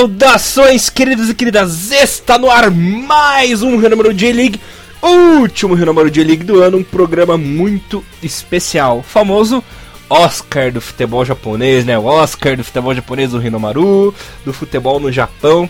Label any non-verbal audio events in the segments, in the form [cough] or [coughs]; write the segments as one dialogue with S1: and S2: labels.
S1: Saudações, queridos e queridas! Está no ar mais um Renúmero J-League, último Renúmero J-League do ano, um programa muito especial, famoso Oscar do futebol japonês, né? O Oscar do futebol japonês do Rinomaru, do futebol no Japão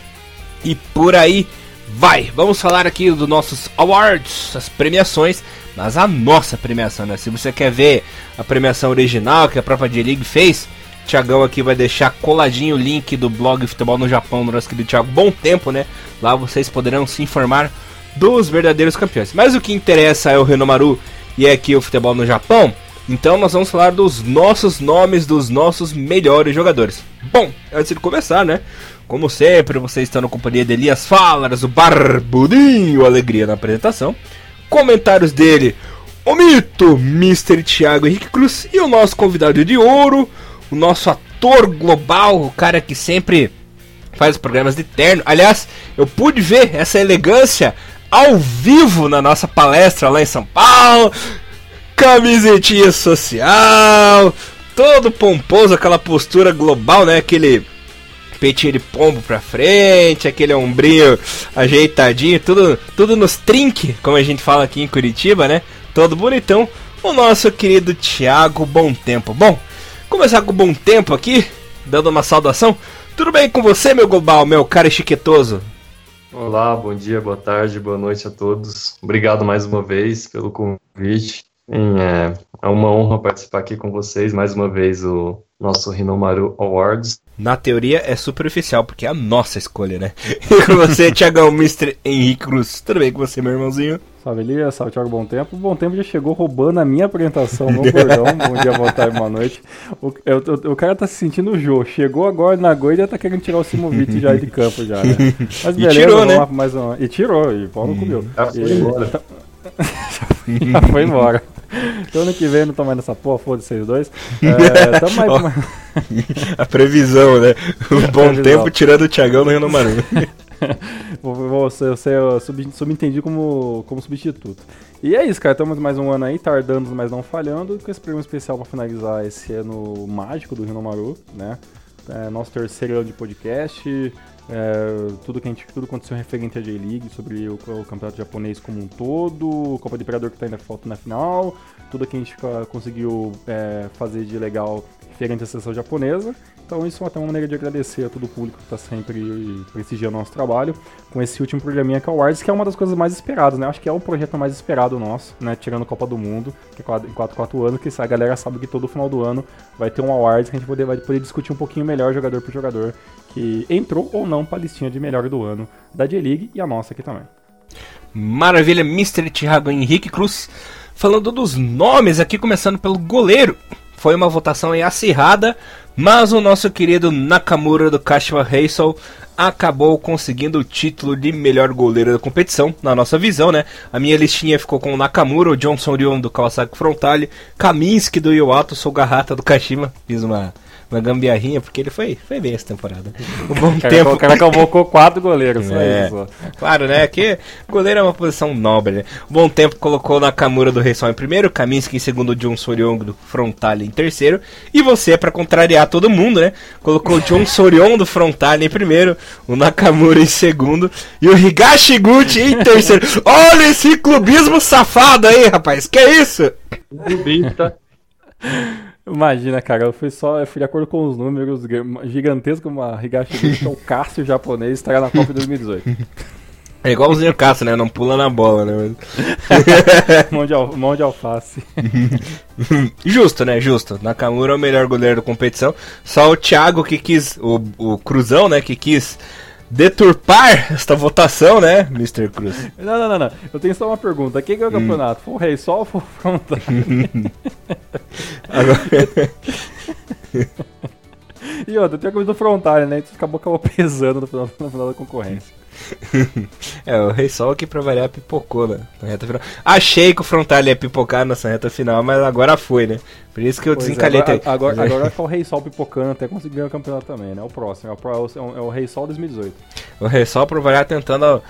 S1: e por aí vai. Vamos falar aqui dos nossos awards, as premiações, mas a nossa premiação, né? Se você quer ver a premiação original que a própria J-League fez, Tiagão aqui vai deixar coladinho o link do blog Futebol no Japão do nosso querido Thiago. Bom tempo, né? Lá vocês poderão se informar dos verdadeiros campeões. Mas o que interessa é o Renomaru e é aqui o futebol no Japão. Então nós vamos falar dos nossos nomes dos nossos melhores jogadores. Bom, antes de começar, né? Como sempre, vocês estão na companhia de Elias Falas, o Barbudinho, alegria na apresentação. Comentários dele, o mito, Mr. Thiago Henrique Cruz e o nosso convidado de ouro, o nosso ator global, o cara que sempre faz programas de terno. Aliás, eu pude ver essa elegância ao vivo na nossa palestra lá em São Paulo. Camisetinha social, todo pomposo, aquela postura global, né? Aquele peitinho de pombo pra frente, aquele ombrinho ajeitadinho, tudo, tudo nos trinque, como a gente fala aqui em Curitiba, né? Todo bonitão. O nosso querido Thiago Bom Tempo. Bom, Começar com bom tempo aqui, dando uma saudação. Tudo bem com você, meu global, meu cara chiquetoso?
S2: Olá, bom dia, boa tarde, boa noite a todos. Obrigado mais uma vez pelo convite. É, é uma honra participar aqui com vocês mais uma vez o nosso Rinomaru Awards.
S1: Na teoria é superficial, porque é a nossa escolha, né? [laughs] E com você, Tiagão, Mr. Henrique Cruz. Tudo bem com você, meu irmãozinho?
S3: Salve Elias, salve Thiago Bom Tempo. O Bom Tempo já chegou roubando a minha apresentação no bordão. [laughs] Bom dia, boa tarde, boa noite. O, o, o, cara tá se sentindo o Jô. Chegou agora na Goi e já tá querendo tirar o Simovic já de campo já, né? [laughs]
S1: Mas beleza, e tirou, né?
S3: mais uma. E tirou, e Paulo comeu.
S2: Já foi embora. Tá... [laughs]
S3: já foi embora. Então ano que vem não tô mais nessa porra, foda vocês dois. É, tamo
S1: aí, a previsão, né? O bom tempo tirando o Thiagão no Rio Maru. [laughs]
S3: você eu sub, subentendi como, como substituto. E é isso, cara. Estamos mais um ano aí, tardando, mas não falhando, com esse programa especial para finalizar esse ano mágico do Rio Maru, né? É, nosso terceiro ano de podcast. É, tudo que a gente tudo aconteceu referente à J-League, sobre o, o, campeonato japonês como um todo, Copa do Imperador que está ainda falta na final, tudo que a gente conseguiu é, fazer de legal referente à seleção japonesa. Então isso é até uma maneira de agradecer a todo o público que está sempre prestigiando o nosso trabalho com esse último programinha que é o Awards, que é uma das coisas mais esperadas, né? Acho que é o projeto mais esperado nosso, né? Tirando a Copa do Mundo, que é em 4, 4 anos, que a galera sabe que todo final do ano vai ter um Awards que a gente poder, vai poder discutir um pouquinho melhor jogador por jogador que entrou ou não para a listinha de melhor do ano da J-League e a nossa aqui também.
S1: Maravilha, Mr. Thiago Henrique Cruz. Falando dos nomes aqui, começando pelo goleiro. Foi uma votação acirrada, mas o nosso querido Nakamura do Kashima Reysol acabou conseguindo o título de melhor goleiro da competição, na nossa visão, né? A minha listinha ficou com o Nakamura, o Johnson Ryon do Kawasaki Frontale, Kaminsky do Yoato, Sogahata do Kashima. Fiz uma uma gambiarrinha, porque ele foi, foi bem essa temporada. [laughs]
S3: O bom cara, tempo. O cara convocou quatro goleiros,
S1: é, isso. Claro, né? Que goleiro é uma posição nobre, né? O bom tempo colocou Nakamura do Reisol em primeiro, Kaminsky em segundo, John Sorion do Frontale em terceiro. E você, para contrariar todo mundo, né? Colocou o John Sorion do Frontale em primeiro, o Nakamura em segundo e o Higashiguchi em terceiro. [laughs] Olha esse clubismo safado aí, rapaz. Que é isso?
S2: Clubista.
S3: Imagina, cara, eu fui só, eu fui de acordo com os números gigantescos, uma Higashi que é o [laughs] Cássio japonês, estará na Copa de 2018.
S1: É igualzinho o Cássio, né? Não pula na bola, né? [laughs]
S3: mão, de al mão de alface. [laughs]
S1: Justo, né? Justo. Nakamura é o melhor goleiro da competição. Só o Thiago que quis, o, o Cruzão, né? Que quis deturpar esta votação, né, Mr. Cruz?
S3: Não, não, não, não. Eu tenho só uma pergunta. Quem ganhou o hum. campeonato? Foi o Rei Sol ou foi o Frontale? Agora... [laughs] e outra, tem a coisa do Frontale, né? Isso acabou, acabou [laughs] pesando no final, no final da concorrência. [laughs]
S1: é, o Rei Sol que pra variar pipocou né, na reta final. Achei que o Frontal ia pipocar nessa reta final, mas agora foi, né? Por isso que eu pois é, desencalhei.
S3: É, agora, agora, agora vai ficar o [laughs] Rei Sol pipocando até conseguir ganhar o campeonato também, né? O próximo, é o, é o, é o Rei Sol 2018.
S1: O Rei Sol pra variar tentando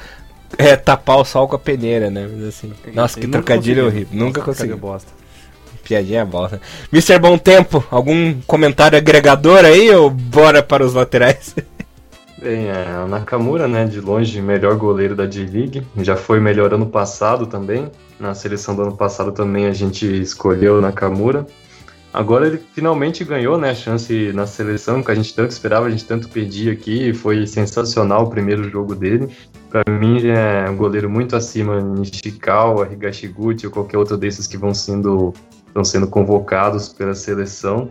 S1: é, tapar o sol com a peneira, né? Mas assim, nossa, que trocadilho horrível. Nunca consegui.
S3: bosta.
S1: Piadinha bosta. Mr. Bom Tempo, algum comentário agregador aí ou bora para os laterais? [laughs]
S2: Bem, é, o Nakamura, né, de longe, melhor goleiro da J-League. Já foi melhor ano passado também. Na seleção do ano passado também a gente escolheu o Nakamura. Agora ele finalmente ganhou né, a chance na seleção, que a gente tanto esperava, a gente tanto perdia aqui. Foi sensacional o primeiro jogo dele. Para mim, é um goleiro muito acima de Nishikawa, Higashiguchi ou qualquer outro desses que vão sendo, estão sendo convocados pela seleção.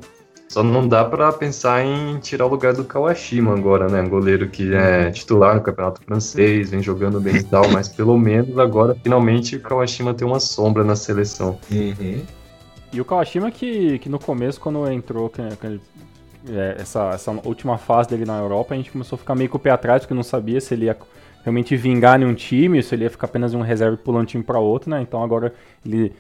S2: Só não dá para pensar em tirar o lugar do Kawashima agora, né? Um goleiro que é titular no Campeonato Francês, vem jogando bem e tal, mas pelo menos agora, finalmente, o Kawashima tem uma sombra na seleção.
S3: Uhum. E o Kawashima que, que no começo, quando entrou, que, que, é, essa, essa última fase dele na Europa, a gente começou a ficar meio com o pé atrás, porque não sabia se ele ia realmente vingar em um time, se ele ia ficar apenas um reserva pulando um time para outro, né? Então agora ele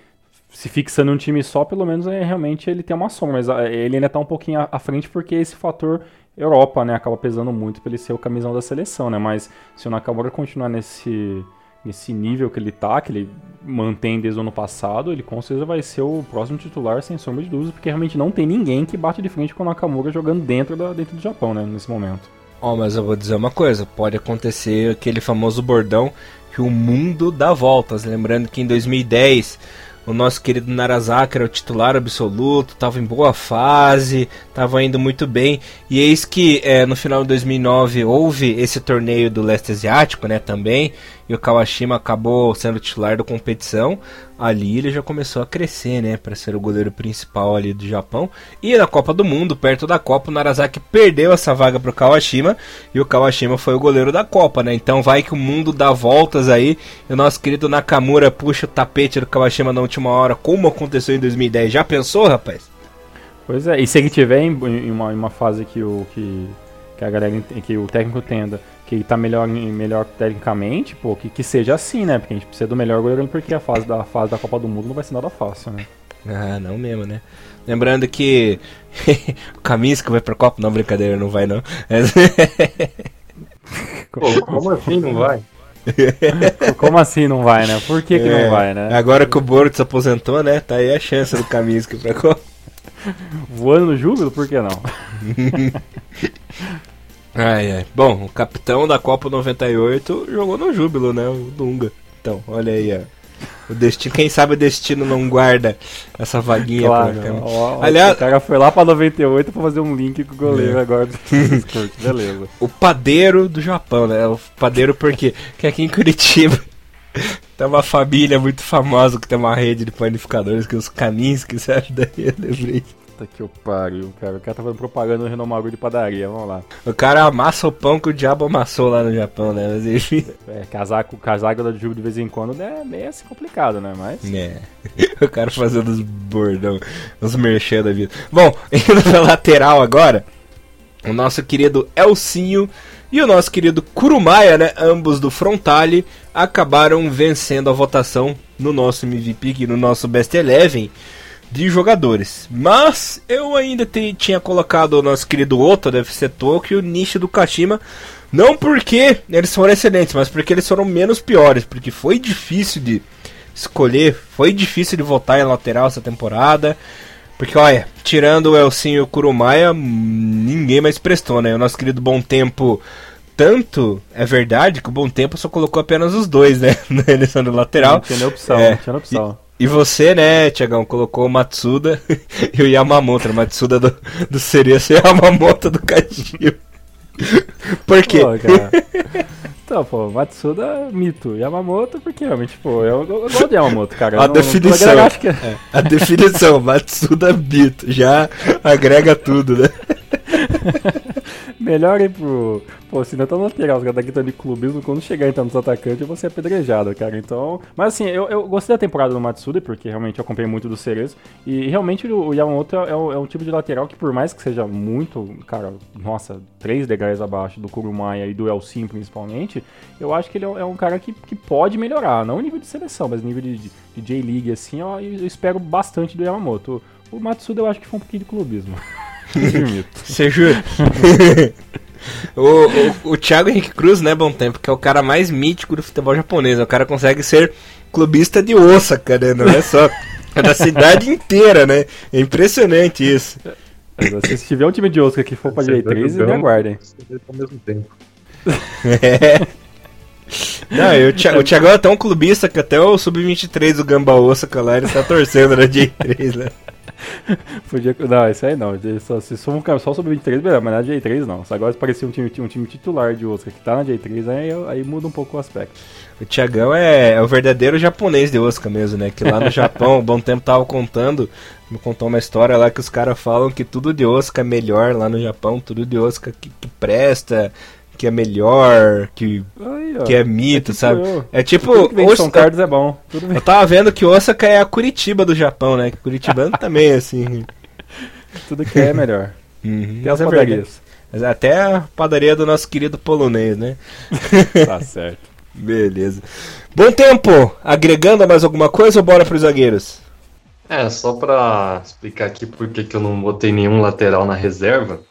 S3: se fixando em um time só, pelo menos é, realmente ele tem uma sombra, mas ah, ele ainda tá um pouquinho à, à frente porque esse fator Europa, né, acaba pesando muito para ele ser o camisão da seleção, né? Mas se o Nakamura continuar nesse nesse nível que ele tá, que ele mantém desde o ano passado, ele com certeza vai ser o próximo titular, sem sombra de dúvidas, porque realmente não tem ninguém que bate de frente com o Nakamura jogando dentro, da, dentro do Japão, né, nesse momento.
S1: Ó, oh, mas eu vou dizer uma coisa, pode acontecer aquele famoso bordão que o mundo dá voltas, lembrando que em 2010 o nosso querido Narazaki era o titular absoluto, estava em boa fase, estava indo muito bem. E eis que é, no final de 2009 houve esse torneio do leste asiático, né, também, e o Kawashima acabou sendo titular da competição. Ali ele já começou a crescer, né, para ser o goleiro principal ali do Japão. E na Copa do Mundo, perto da Copa, o Narazaki perdeu essa vaga pro Kawashima e o Kawashima foi o goleiro da Copa, né? Então vai que o mundo dá voltas aí. E o nosso querido Nakamura puxa o tapete do Kawashima na última hora, como aconteceu em 2010. Já pensou, rapaz?
S3: Pois é, e se ele tiver em, uma, em uma fase que o que, que a galera que o técnico tenda que tá melhor, melhor tecnicamente, pô, que, que seja assim, né? Porque a gente precisa do melhor goleiro, porque a fase da, fase da Copa do Mundo não vai ser nada fácil, né?
S1: Ah, não mesmo, né? Lembrando que [laughs] o Kaminsky vai pra Copa, não, brincadeira, não vai não. [laughs]
S2: Pô, como assim não vai? [laughs]
S3: Como assim não vai, né? Por que, que é, não vai, né?
S1: Agora que o Borto se aposentou, né? Tá aí a chance do Kaminsky pra Copa.
S3: Voando no júbilo, por que não?
S1: Ai, ai. Bom, o capitão da Copa 98 jogou no júbilo, né? O Dunga. Então, olha aí, ó. O destino, quem sabe o destino não guarda essa vaguinha
S3: claro, pra Aliás, o cara foi lá pra 98 pra fazer um link com o goleiro é. agora do [laughs] Beleza.
S1: O padeiro do Japão, né? O padeiro porque que aqui em Curitiba [laughs] tem uma família muito famosa que tem uma rede de panificadores que é os que você acha daí, eu lembrei.
S3: Puta que o pariu, cara. O cara tá fazendo propaganda no Renomaru de padaria, vamos lá.
S1: O cara amassa o pão que o diabo amassou lá no Japão, né? Mas enfim.
S3: É, casaco, casaco da Juve de vez em quando é meio assim complicado, né? Mas.
S1: É. [laughs] O cara fazendo os bordão, os merchan da vida. Bom, [laughs] indo pra lateral agora, o nosso querido Elcinho e o nosso querido Kurumaya, né? Ambos do Frontale, acabaram vencendo a votação no nosso MVP, no nosso Best Eleven de jogadores. Mas eu ainda te, tinha colocado o nosso querido Ota deve ser Tokyo e o Nishi do Kashima. Não porque eles foram excelentes, mas porque eles foram menos piores. Porque foi difícil de escolher, foi difícil de votar em lateral essa temporada. Porque, olha, tirando o Elcinho e o Kurumaya, ninguém mais prestou, né? O nosso querido Bom Tempo tanto é verdade que o Bom Tempo só colocou apenas os dois, né? [laughs] Na eleição do lateral. Não
S3: tinha opção, é, não tinha opção.
S1: E você, né, Tiagão, colocou o Matsuda [laughs] e o Yamamoto. O Matsuda do, do Cereço e o Yamamoto do Cadio. [laughs] Por quê? Pô,
S3: então, pô, Matsuda, mito. Yamamoto, porque realmente, pô, eu, eu, eu gosto de Yamamoto, cara.
S1: A não, definição. Não que... é, [laughs] a definição, Matsuda, mito. Já agrega tudo, né? [laughs]
S3: Melhor ir pro. Pô, se não tá no lateral, os caras daqui estão de clubismo, quando chegar então nos atacantes, eu vou ser apedrejado, cara. Então. Mas assim, eu, eu gostei da temporada do Matsuda, porque realmente eu acompanhei muito do Cerezo. E realmente o Yamamoto é, é, é um tipo de lateral que, por mais que seja muito, cara, nossa, três degraus abaixo do Kurumaya e do Elsim principalmente, eu acho que ele é, é um cara que, que pode melhorar. Não nível de seleção, mas nível de, de, de J-League, assim, eu, eu espero bastante do Yamamoto. O Matsuda eu acho que foi um pouquinho de clubismo. [laughs]
S1: Você jura? [laughs] o, o, o Thiago Henrique Cruz, né, bom tempo, que é o cara mais mítico do futebol japonês. O cara consegue ser clubista de Osaka, né? Não é só. É da cidade [laughs] inteira, né? É impressionante isso.
S3: Se tiver um time de Osaka que for pra J3, me aguardem.
S2: Ao mesmo tempo.
S1: É. [laughs] Não, eu, o Thiagão é tão clubista que até o Sub-23 do Gamba Osaka lá, ele tá torcendo na J3, né? [laughs]
S3: Podia, não, isso aí não. Só, se for um, só sobre 23, beleza, mas na J3 não. Se agora parecia um time, um time titular de Osaka que tá na J3, aí, aí muda um pouco o aspecto.
S1: O Thiagão é, é, o verdadeiro japonês de Osaka mesmo, né? Que lá no Japão, um bom tempo tava contando, me contou uma história lá que os caras falam que tudo de Osaka é melhor lá no Japão, tudo de Osaka que, que presta, que é melhor, que, Aí, que é mito, é tipo sabe? Eu. É tipo.
S3: Tudo São Carlos é bom.
S1: eu tava vendo que Osaka é a Curitiba do Japão, né? Que Curitibano [laughs] também, assim.
S3: Tudo que é melhor.
S1: Uhum. Tem as é padarias. Até a padaria do nosso querido polonês, né? [laughs]
S3: tá certo.
S1: Beleza. Bom tempo! Agregando mais alguma coisa ou bora pros zagueiros?
S2: É, só pra explicar aqui por que eu não botei nenhum lateral na reserva.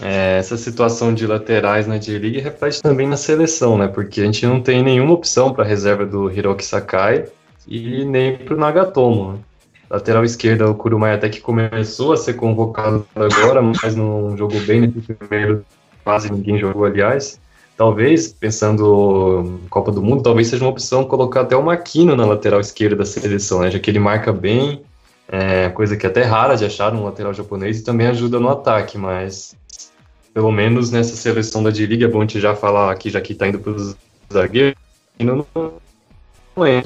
S2: É, essa situação de laterais na J-League reflete também na seleção, né? Porque a gente não tem nenhuma opção para reserva do Hiroki Sakai e nem para o Nagatomo. Lateral esquerda, o Kurumai até que começou a ser convocado agora, mas não jogou bem nesse primeiro, quase ninguém jogou, aliás. Talvez, pensando Copa do Mundo, talvez seja uma opção colocar até o Makino na lateral esquerda da seleção, né? Já que ele marca bem, é, coisa que é até rara de achar um lateral japonês e também ajuda no ataque, mas pelo menos nessa seleção da D-League, é bom a gente já falar aqui, já que tá indo pros zagueiros, não, não é.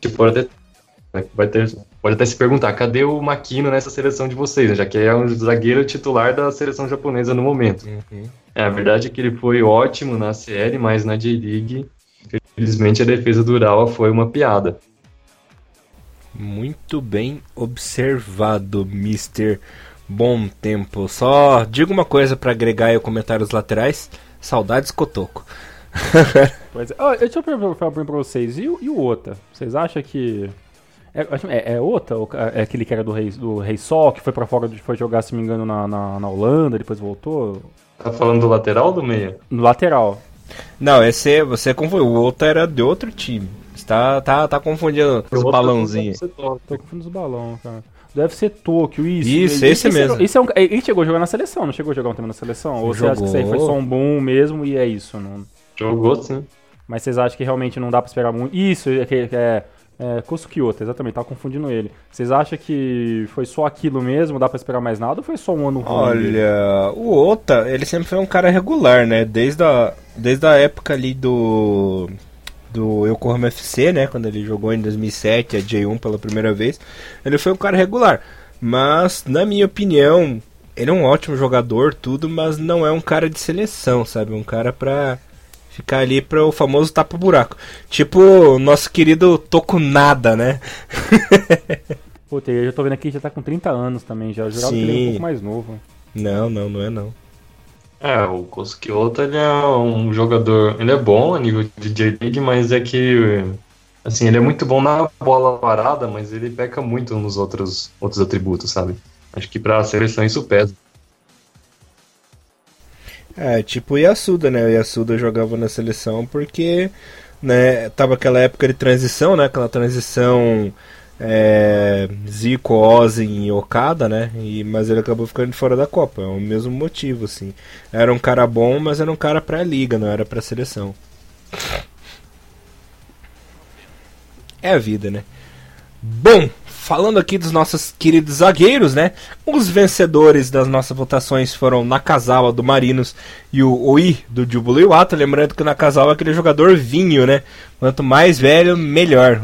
S2: Tipo, pode até, né, vai ter, pode até se perguntar, cadê o Makino nessa seleção de vocês, né, já que é um zagueiro titular da seleção japonesa no momento. Uhum. É, a verdade é que ele foi ótimo na série, mas na J-League, infelizmente a defesa do Urawa foi uma piada.
S1: Muito bem observado, Mr bom tempo. Só digo uma coisa para agregar aí comentários laterais: saudades Cotoco. [laughs]
S3: pois é. Oh, deixa eu perguntar pra vocês: e, e o Ota? Vocês acham que. É, é, é Ota? É aquele que era do Rei, do Rei Sol, que foi pra fora, foi jogar, se me engano, na, na, na Holanda, depois voltou?
S2: Tá falando do lateral ou do meia?
S3: No lateral.
S1: Não, esse você confundiu. O Ota era de outro time. Você tá, tá, tá confundindo os balãozinhos.
S3: Tô confundindo os balões, cara. Deve ser Tóquio, isso.
S1: Isso, esse, esse mesmo.
S3: Esse é um, ele chegou a jogar na seleção, não chegou a jogar um tempo na seleção? Ou você acha que isso aí foi só um boom mesmo e é isso? Não...
S2: Jogou, sim.
S3: Mas vocês acham que realmente não dá pra esperar muito? Isso, é, é, é, é Kosukiota, exatamente, tava confundindo ele. Vocês acham que foi só aquilo mesmo, dá pra esperar mais nada, ou foi só um ano ruim?
S1: Olha, o Ota, ele sempre foi um cara regular, né? Desde a, desde a época ali do do Yokohama FC, né, quando ele jogou em 2007 a J1 pela primeira vez, ele foi um cara regular. Mas, na minha opinião, ele é um ótimo jogador, tudo, mas não é um cara de seleção, sabe? Um cara pra ficar ali para o famoso tapa-buraco. Tipo o nosso querido Tokunada, né? [laughs]
S3: Puta, eu já tô vendo aqui já tá com 30 anos também, já. Eu jurava que ele é um pouco mais novo.
S1: Não, não, não é não.
S2: É, o Kosukiota, ele é um jogador, ele é bom a nível de J-League, mas é que, assim, ele é muito bom na bola parada, mas ele peca muito nos outros, outros atributos, sabe? Acho que pra seleção isso pesa.
S1: É, tipo o Yasuda, né? O Yasuda jogava na seleção porque, né, tava aquela época de transição, né? Aquela transição é, Zico, Ozzy e Okada, né? E, mas ele acabou ficando fora da Copa. É o mesmo motivo, assim. Era um cara bom, mas era um cara pra liga, não era pra seleção. É a vida, né? Bom, falando aqui dos nossos queridos zagueiros, né? Os vencedores das nossas votações foram Nakazawa do Marinos e o Oi do Jubilee Lembrando que o Nakazawa é aquele jogador vinho, né? Quanto mais velho, melhor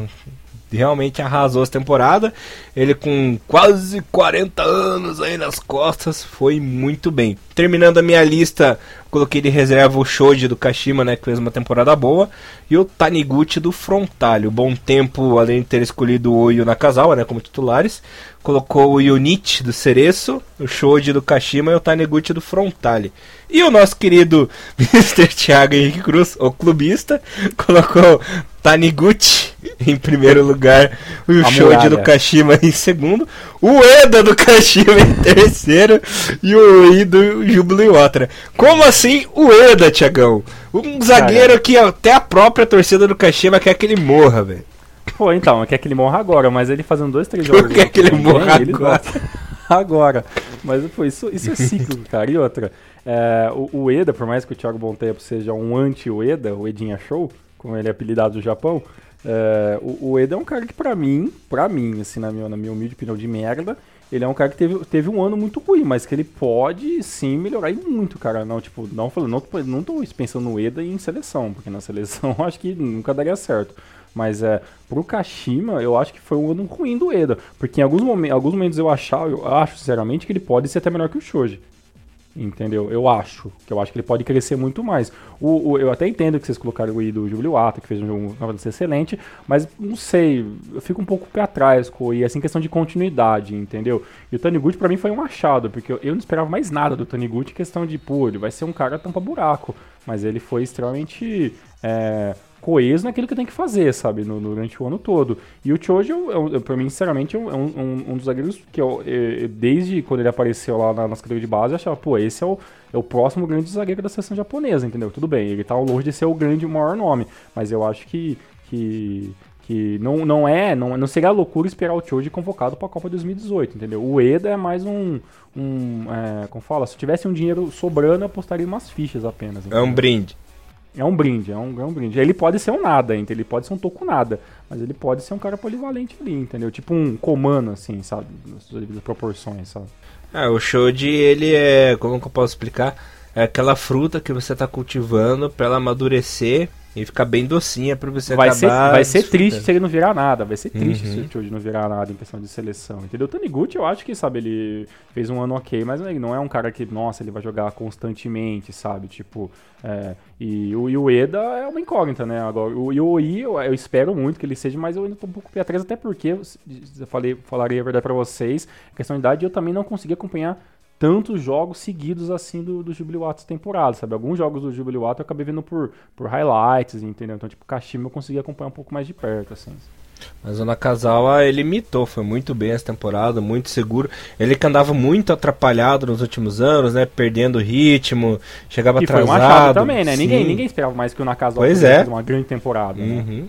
S1: realmente arrasou essa temporada. Ele com quase 40 anos aí nas costas foi muito bem. Terminando a minha lista, coloquei de reserva o Shoji do Kashima, né, que fez uma temporada boa, e o Taniguchi do Frontalho. Bom tempo, além de ter escolhido o Oyo Nakazawa, né, como titulares, colocou o Yunichi do Cereço, o Shoji do Kashima e o Taniguchi do Frontale. E o nosso querido [laughs] Mr. Thiago Henrique Cruz, o clubista, [laughs] colocou Taniguchi em primeiro lugar, o Shoji do Kashima em segundo, o Eda do Kashima em terceiro e o I do Júbilo outra. Como assim o Eda, Tiagão? Um zagueiro que até a própria torcida do Kashima quer que ele morra, velho.
S3: Pô, então, quer que ele morra agora, mas ele fazendo dois, três [laughs] jogos.
S1: Por que, ele morra agora? [laughs]
S3: agora. Mas pô, isso, isso é cíclico, cara. E outra, é, o, o, Eda, por mais que o Thiago Bom Tempo seja um anti-Eda, o Edinha Show, como ele é apelidado no Japão, é, o, o Eda é um cara que pra mim, pra mim, assim, na minha, na minha humilde opinião de merda, ele é um cara que teve, teve um ano muito ruim, mas que ele pode sim melhorar muito, cara. Não, tipo, não falando, não, não tô pensando no Eda em seleção, porque na seleção [laughs] acho que nunca daria certo. Mas é, pro Kashima, eu acho que foi um ano ruim do Eda. Porque em alguns momentos, alguns momentos eu achava, eu acho sinceramente que ele pode ser até melhor que o Shoji. Entendeu? Eu acho. Que eu acho que ele pode crescer muito mais. O, o eu até entendo que vocês colocaram o I do Jubiluata, que fez um jogo excelente, mas não sei, eu fico um pouco pé atrás com I, assim, questão de continuidade, entendeu? E o Taniguchi para mim foi um achado, porque eu, eu, não esperava mais nada do Taniguchi, questão de, pô, ele vai ser um cara tampa buraco, mas ele foi extremamente é, coeso naquilo que tem que fazer, sabe, no, durante o ano todo. E o Choji, eu, pra mim, sinceramente, é um, um, um dos zagueiros que eu, eu, desde quando ele apareceu lá na, nas categorias de base, eu achava, pô, esse é o, é o próximo grande zagueiro da seleção japonesa, entendeu? Tudo bem, ele tá longe de ser o grande, o maior nome, mas eu acho que, que, que não, não é, não, não seria loucura esperar o Choji convocado para a Copa 2018, entendeu? O Eda é mais um, um é, como fala, se tivesse um dinheiro sobrando, eu apostaria umas fichas apenas.
S1: Entendeu? É um brinde.
S3: É um brinde, é um, é um brinde. Ele pode ser um nada, entendeu? Ele pode ser um toco nada, mas ele pode ser um cara polivalente ali, entendeu? Tipo um comando, assim, sabe? Nas suas devidas proporções, sabe?
S1: É, o show de ele é, como que eu posso explicar? É aquela fruta que você está cultivando para ela amadurecer e ficar bem docinha para você
S3: vai
S1: acabar.
S3: Ser, vai ser triste se ele não virar nada. Vai ser triste uhum. se o Choji não virar nada em questão de seleção. Entendeu? O Taniguchi, eu acho que, sabe, ele fez um ano ok, mas ele não é um cara que, nossa, ele vai jogar constantemente, sabe? Tipo. É, e, o, e o Eda é uma incógnita, né? Agora, o, e o Oi, eu, eu, espero muito que ele seja, mas eu ainda tô um pouco pé atrás, até porque, eu falei, falaria a verdade para vocês, a questão de idade, eu também não consegui acompanhar tantos jogos seguidos assim do, do Jubilee temporada, sabe? Alguns jogos do Jubilee eu acabei vendo por, por highlights, entendeu? Então, tipo, Kashima eu consegui acompanhar um pouco mais de perto, assim.
S1: Mas o Nakazawa, ele imitou, foi muito bem essa temporada, muito seguro. Ele que andava muito atrapalhado nos últimos anos, né? Perdendo ritmo, chegava e atrasado. foi uma
S3: também, né? Ninguém, ninguém esperava mais que o Nakazawa
S1: pois é.
S3: uma grande temporada, né? uhum. né?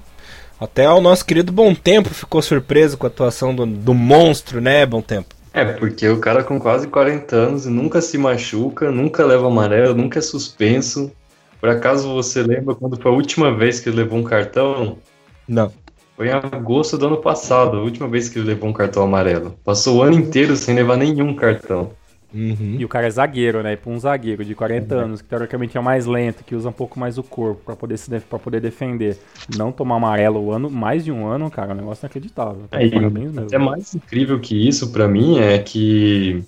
S1: Até o nosso querido Bom Tempo ficou surpreso com a atuação do, do monstro, né, Bom Tempo?
S2: É, porque o cara com quase 40 anos nunca se machuca, nunca leva amarelo, nunca é suspenso. Por acaso você lembra quando foi a última vez que ele levou um cartão?
S1: Não.
S2: Foi em agosto do ano passado, a última vez que ele levou um cartão amarelo. Passou o ano inteiro sem levar nenhum cartão.
S3: Uhum. E o cara é zagueiro, né? Pra um zagueiro de 40 uhum. anos, que teoricamente é mais lento, que usa um pouco mais o corpo para poder, se pra poder defender. Não tomar amarelo o ano, mais de um ano, cara, é um negócio inacreditável.
S2: É, é mais incrível que isso para mim é que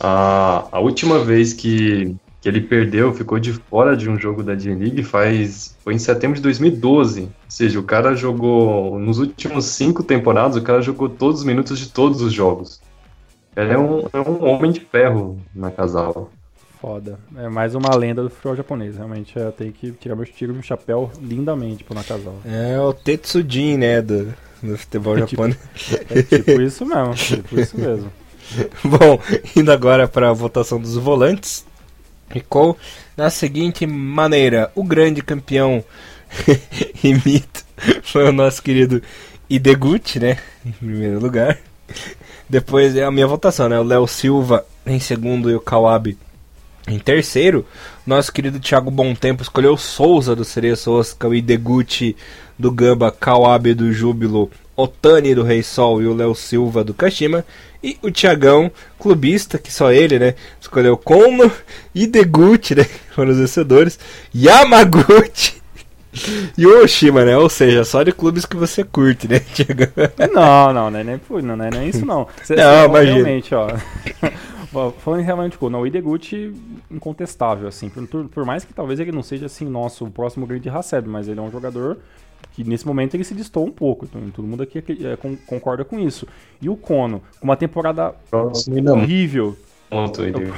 S2: a, a última vez que, que ele perdeu, ficou de fora de um jogo da J-League faz foi em setembro de 2012. Ou seja, o cara jogou nos últimos cinco temporadas, o cara jogou todos os minutos de todos os jogos. Ele é um, é um homem de ferro na casal.
S3: Foda. É mais uma lenda do futebol japonês. Realmente eu tenho que tirar meus tiros no chapéu lindamente pro Nakazal.
S1: É o Tetsujin, né? Do, do futebol é japonês.
S3: Tipo, [laughs] é tipo isso mesmo. Tipo isso mesmo. [laughs]
S1: Bom, indo agora para a votação dos volantes. Ficou na seguinte maneira: o grande campeão [laughs] e mito foi o nosso querido Ideguchi, né? Em primeiro lugar. Depois é a minha votação, né? O Léo Silva em segundo e o Kawabe em terceiro. Nosso querido Thiago Bom Tempo escolheu Souza do Cereço Oscar, o Ideguchi do Gamba, Kawabe do Júbilo, Otani do Rei Sol e o Léo Silva do Kashima. E o Thiagão, clubista, que só ele, né? Escolheu Kono, Ideguchi, né? [laughs] Foram os vencedores. Yamaguchi e o Oshima, né? Ou seja, só de clubes que você curte, né, [laughs] Tiago?
S3: Não, não, não é nem, não, não é nem isso não. [laughs]
S1: Cê, não, imagina.
S3: Realmente, ó. [laughs] Falando realmente, tipo, não, o Ideguchi incontestável, assim. Por, por, mais que talvez ele não seja, assim, nosso próximo grande Haseb, mas ele é um jogador que nesse momento ele se distou um pouco. Então, todo mundo aqui é, concorda com isso. E o Kono, com uma temporada horrível,
S2: moto. Ele...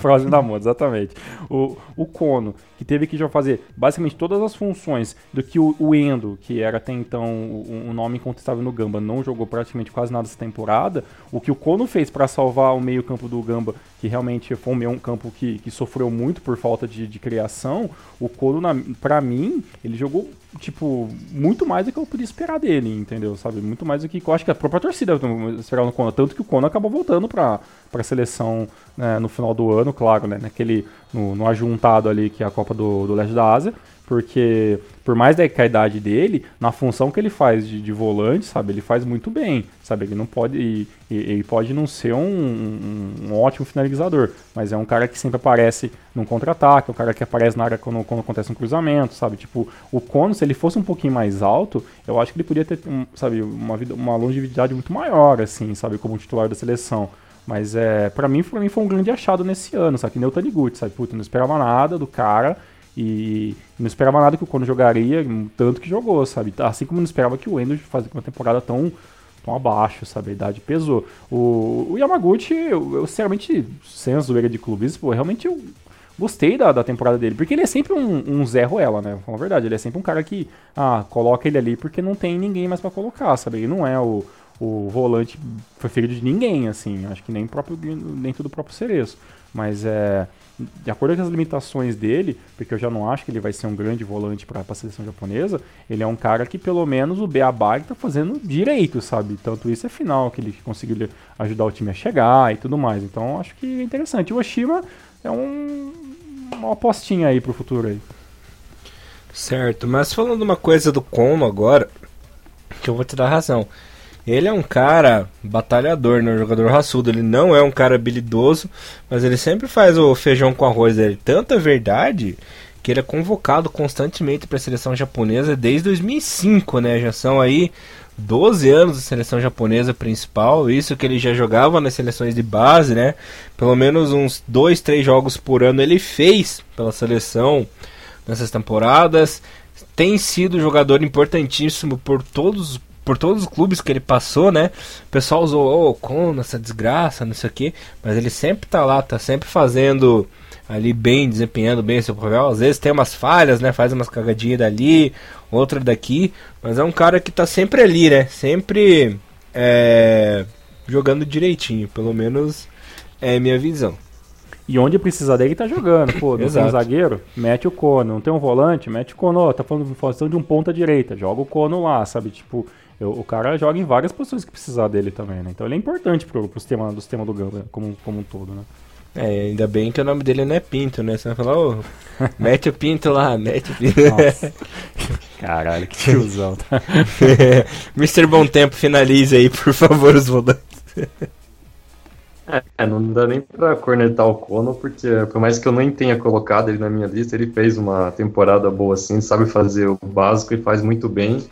S3: próximo da moto, exatamente. O, o Kono, que teve que já fazer basicamente todas as funções do que o, o Endo, que era até então o, o nome incontestável no Gamba, não jogou praticamente quase nada essa temporada. O que o Kono fez para salvar o meio-campo do Gamba, que realmente foi um campo que, que sofreu muito por falta de, de criação, o Kono, para mim, ele jogou tipo, muito mais do que eu podia esperar dele, entendeu? Sabe? Muito mais do que eu acho que a própria torcida esperava no Kono. Tanto que o Kono acabou voltando pra, pra seleção né, no final do ano, claro, né? Naquele, no, no ajuntado ali que é a Copa do, do Leste da Ásia porque por mais da a idade dele, na função que ele faz de, de, volante, sabe, ele faz muito bem, sabe, ele não pode, ele pode não ser um, um, ótimo finalizador, mas é um cara que sempre aparece num contra-ataque, é um cara que aparece na área quando, quando, acontece um cruzamento, sabe, tipo, o Kono, se ele fosse um pouquinho mais alto, eu acho que ele podia ter, sabe, uma, vida, uma longevidade muito maior, assim, sabe, como titular da seleção. Mas é, para mim, pra mim foi um grande achado nesse ano, sabe? Que nem o Taniguchi, sabe? Puta, não esperava nada do cara. E não esperava nada que o Kono jogaria, tanto que jogou, sabe? Assim como não esperava que o Endo fazia uma temporada tão, tão abaixo, sabe? A idade pesou. O, o Yamaguchi, eu, eu sinceramente, sem a zoeira de clubes, pô, realmente eu gostei da, da temporada dele, porque ele é sempre um, um Zé Ruela, né? Falando a verdade, ele é sempre um cara que, ah, coloca ele ali porque não tem ninguém mais para colocar, sabe? Ele não é o, o volante preferido de ninguém, assim, acho que nem, próprio, nem do próprio Cereço. Mas é de acordo com as limitações dele, porque eu já não acho que ele vai ser um grande volante para a seleção japonesa, ele é um cara que pelo menos o Beabá está fazendo direito, sabe? Tanto isso é final, que ele conseguiu ajudar o time a chegar e tudo mais. Então acho que é interessante. O Oshima é um, uma apostinha aí pro futuro aí.
S1: Certo, mas falando uma coisa do Kono agora, que eu vou te dar razão. Ele é um cara batalhador, né? Um jogador raçudo. Ele não é um cara habilidoso, mas ele sempre faz o feijão com arroz dele. Tanta é verdade que ele é convocado constantemente para a seleção japonesa desde 2005, né? Já são aí 12 anos da seleção japonesa principal, isso que ele já jogava nas seleções de base, né? Pelo menos uns 2, 3 jogos por ano ele fez pela seleção nessas temporadas. Tem sido jogador importantíssimo por todos por todos os clubes que ele passou, né? O pessoal usou, oh, com essa desgraça, não sei o que, mas ele sempre tá lá, tá sempre fazendo ali bem, desempenhando bem o seu papel. Às vezes tem umas falhas, né? Faz umas cagadinhas dali, outra daqui, mas é um cara que tá sempre ali, né? Sempre é, jogando direitinho, pelo menos é minha visão.
S3: E onde precisar dele, tá jogando. Pô, [laughs] não tem um zagueiro? Mete o Cono. Não tem um volante? Mete o Cono. Tá falando função de um ponta direita. Joga o Cono lá, sabe? Tipo, eu, o cara joga em várias posições que precisar dele também, né? Então ele é importante pro, pro sistema, do sistema do Gamba como, como um todo, né?
S1: É, ainda bem que o nome dele não é Pinto, né? Você vai falar, ô, [laughs] mete o Pinto lá, mete o Pinto. Nossa.
S3: Caralho, que tiozão, [laughs] tá?
S1: Mr. Bom Tempo, finalize aí, por favor, os volantes.
S2: É, não dá nem pra cornetar o Kono, porque por mais que eu nem tenha colocado ele na minha lista, ele fez uma temporada boa assim, sabe fazer o básico e faz muito bem.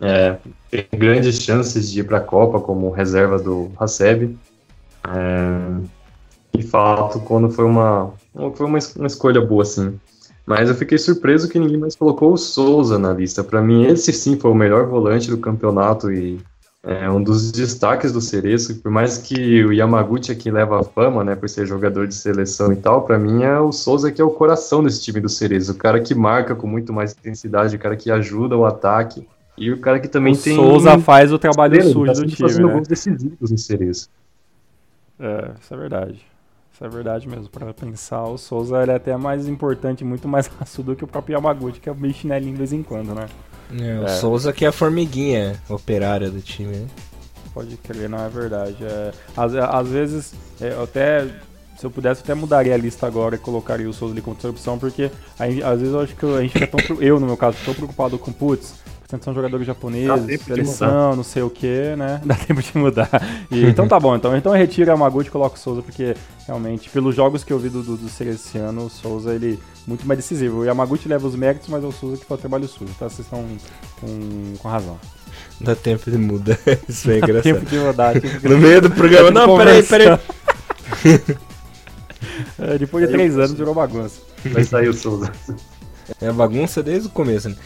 S2: É, tem grandes chances de ir para a Copa como reserva do Haseb. É, de fato, quando foi uma foi uma, uma escolha boa, assim. Mas eu fiquei surpreso que ninguém mais colocou o Souza na lista. Para mim, esse sim foi o melhor volante do campeonato e é um dos destaques do Cereço. Por mais que o Yamaguchi aqui leva a fama, né, por ser jogador de seleção e tal, para mim é o Souza que é o coração desse time do Cereço. O cara que marca com muito mais intensidade, o cara que ajuda o ataque. E o cara que também o tem.
S3: Souza faz o trabalho Cerezo, sujo tá do time. fazendo
S2: né? gols decisivos no Cerezo.
S3: É, isso é verdade. Isso é verdade mesmo. Pra pensar, o Souza ele é até mais importante, muito mais [laughs] raçudo que o próprio Yamaguchi, que é meio chinelinho de vez em quando, né?
S1: É, o é. Souza que é a formiguinha operária do time, né?
S3: Pode crer, não é verdade. É, às, às vezes, é, eu até se eu pudesse, eu até mudaria a lista agora e colocaria o Souza ali como opção, porque aí, às vezes eu acho que a gente fica tão. [coughs] Eu, no meu caso, estou preocupado com putz, são jogadores japoneses, seleção, não sei o que, né? [laughs] Dá tempo de mudar. E, então tá bom, então, então eu retiro a Maguchi e coloco o Souza, porque realmente, pelos jogos que eu vi do, do, do esse ano, o Souza ele muito mais decisivo. O Yamaguchi leva os méritos, mas é o Souza que faz o trabalho sujo, tá? Vocês estão com, com razão.
S1: Dá tempo de mudar. [laughs] Isso é engraçado. Dá
S3: tempo de mudar.
S1: no meio do programa, não, peraí, peraí. [laughs]
S3: é, depois de três anos virou bagunça.
S2: Vai sair o Souza.
S1: É bagunça desde o começo, né?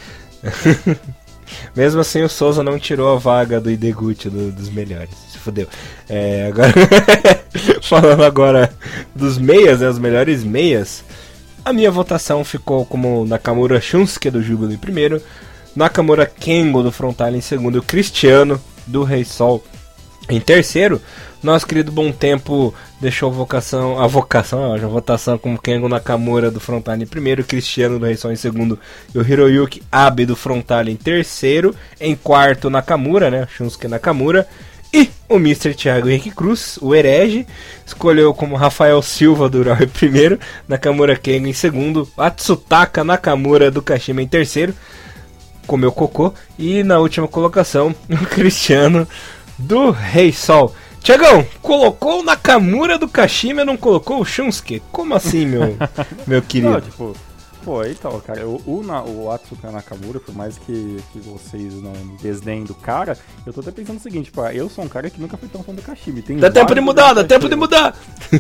S1: Mesmo assim, o Souza não tirou a vaga do Ideguchi do, dos melhores. fodeu. É, agora. [laughs] falando agora dos meias, né? Os melhores meias. A minha votação ficou como Nakamura Shunsuke do Jubilee em primeiro, Nakamura Kengo do Frontale em segundo, Cristiano do Rei Sol em terceiro. Nosso querido Bom Tempo deixou a vocação, a vocação, a votação como Kengo Nakamura do Frontale em primeiro, Cristiano do Rei Sol em segundo e o Hiroyuki Abe do Frontale em terceiro. Em quarto, Nakamura, né? Shunsuke Nakamura. E o Mr. Thiago Henrique Cruz, o herege, escolheu como Rafael Silva do Ural em primeiro, Nakamura Kengo em segundo, Atsutaka Nakamura do Kashima em terceiro, comeu cocô, e na última colocação, [laughs] o Cristiano do Rei Sol. Tiagão, colocou o Nakamura do Kashima e não colocou o Shunsuke? Como assim, meu, [laughs] meu querido? Não, tipo,
S3: Pô, então, cara, o, o, o Atsuka Nakamura, por mais que, que vocês não desdenem do cara, eu tô até pensando o seguinte, tipo, eu sou um cara que nunca fui tão fã do Kashimi.
S1: Tem dá tempo de mudar, dá tempo de mudar!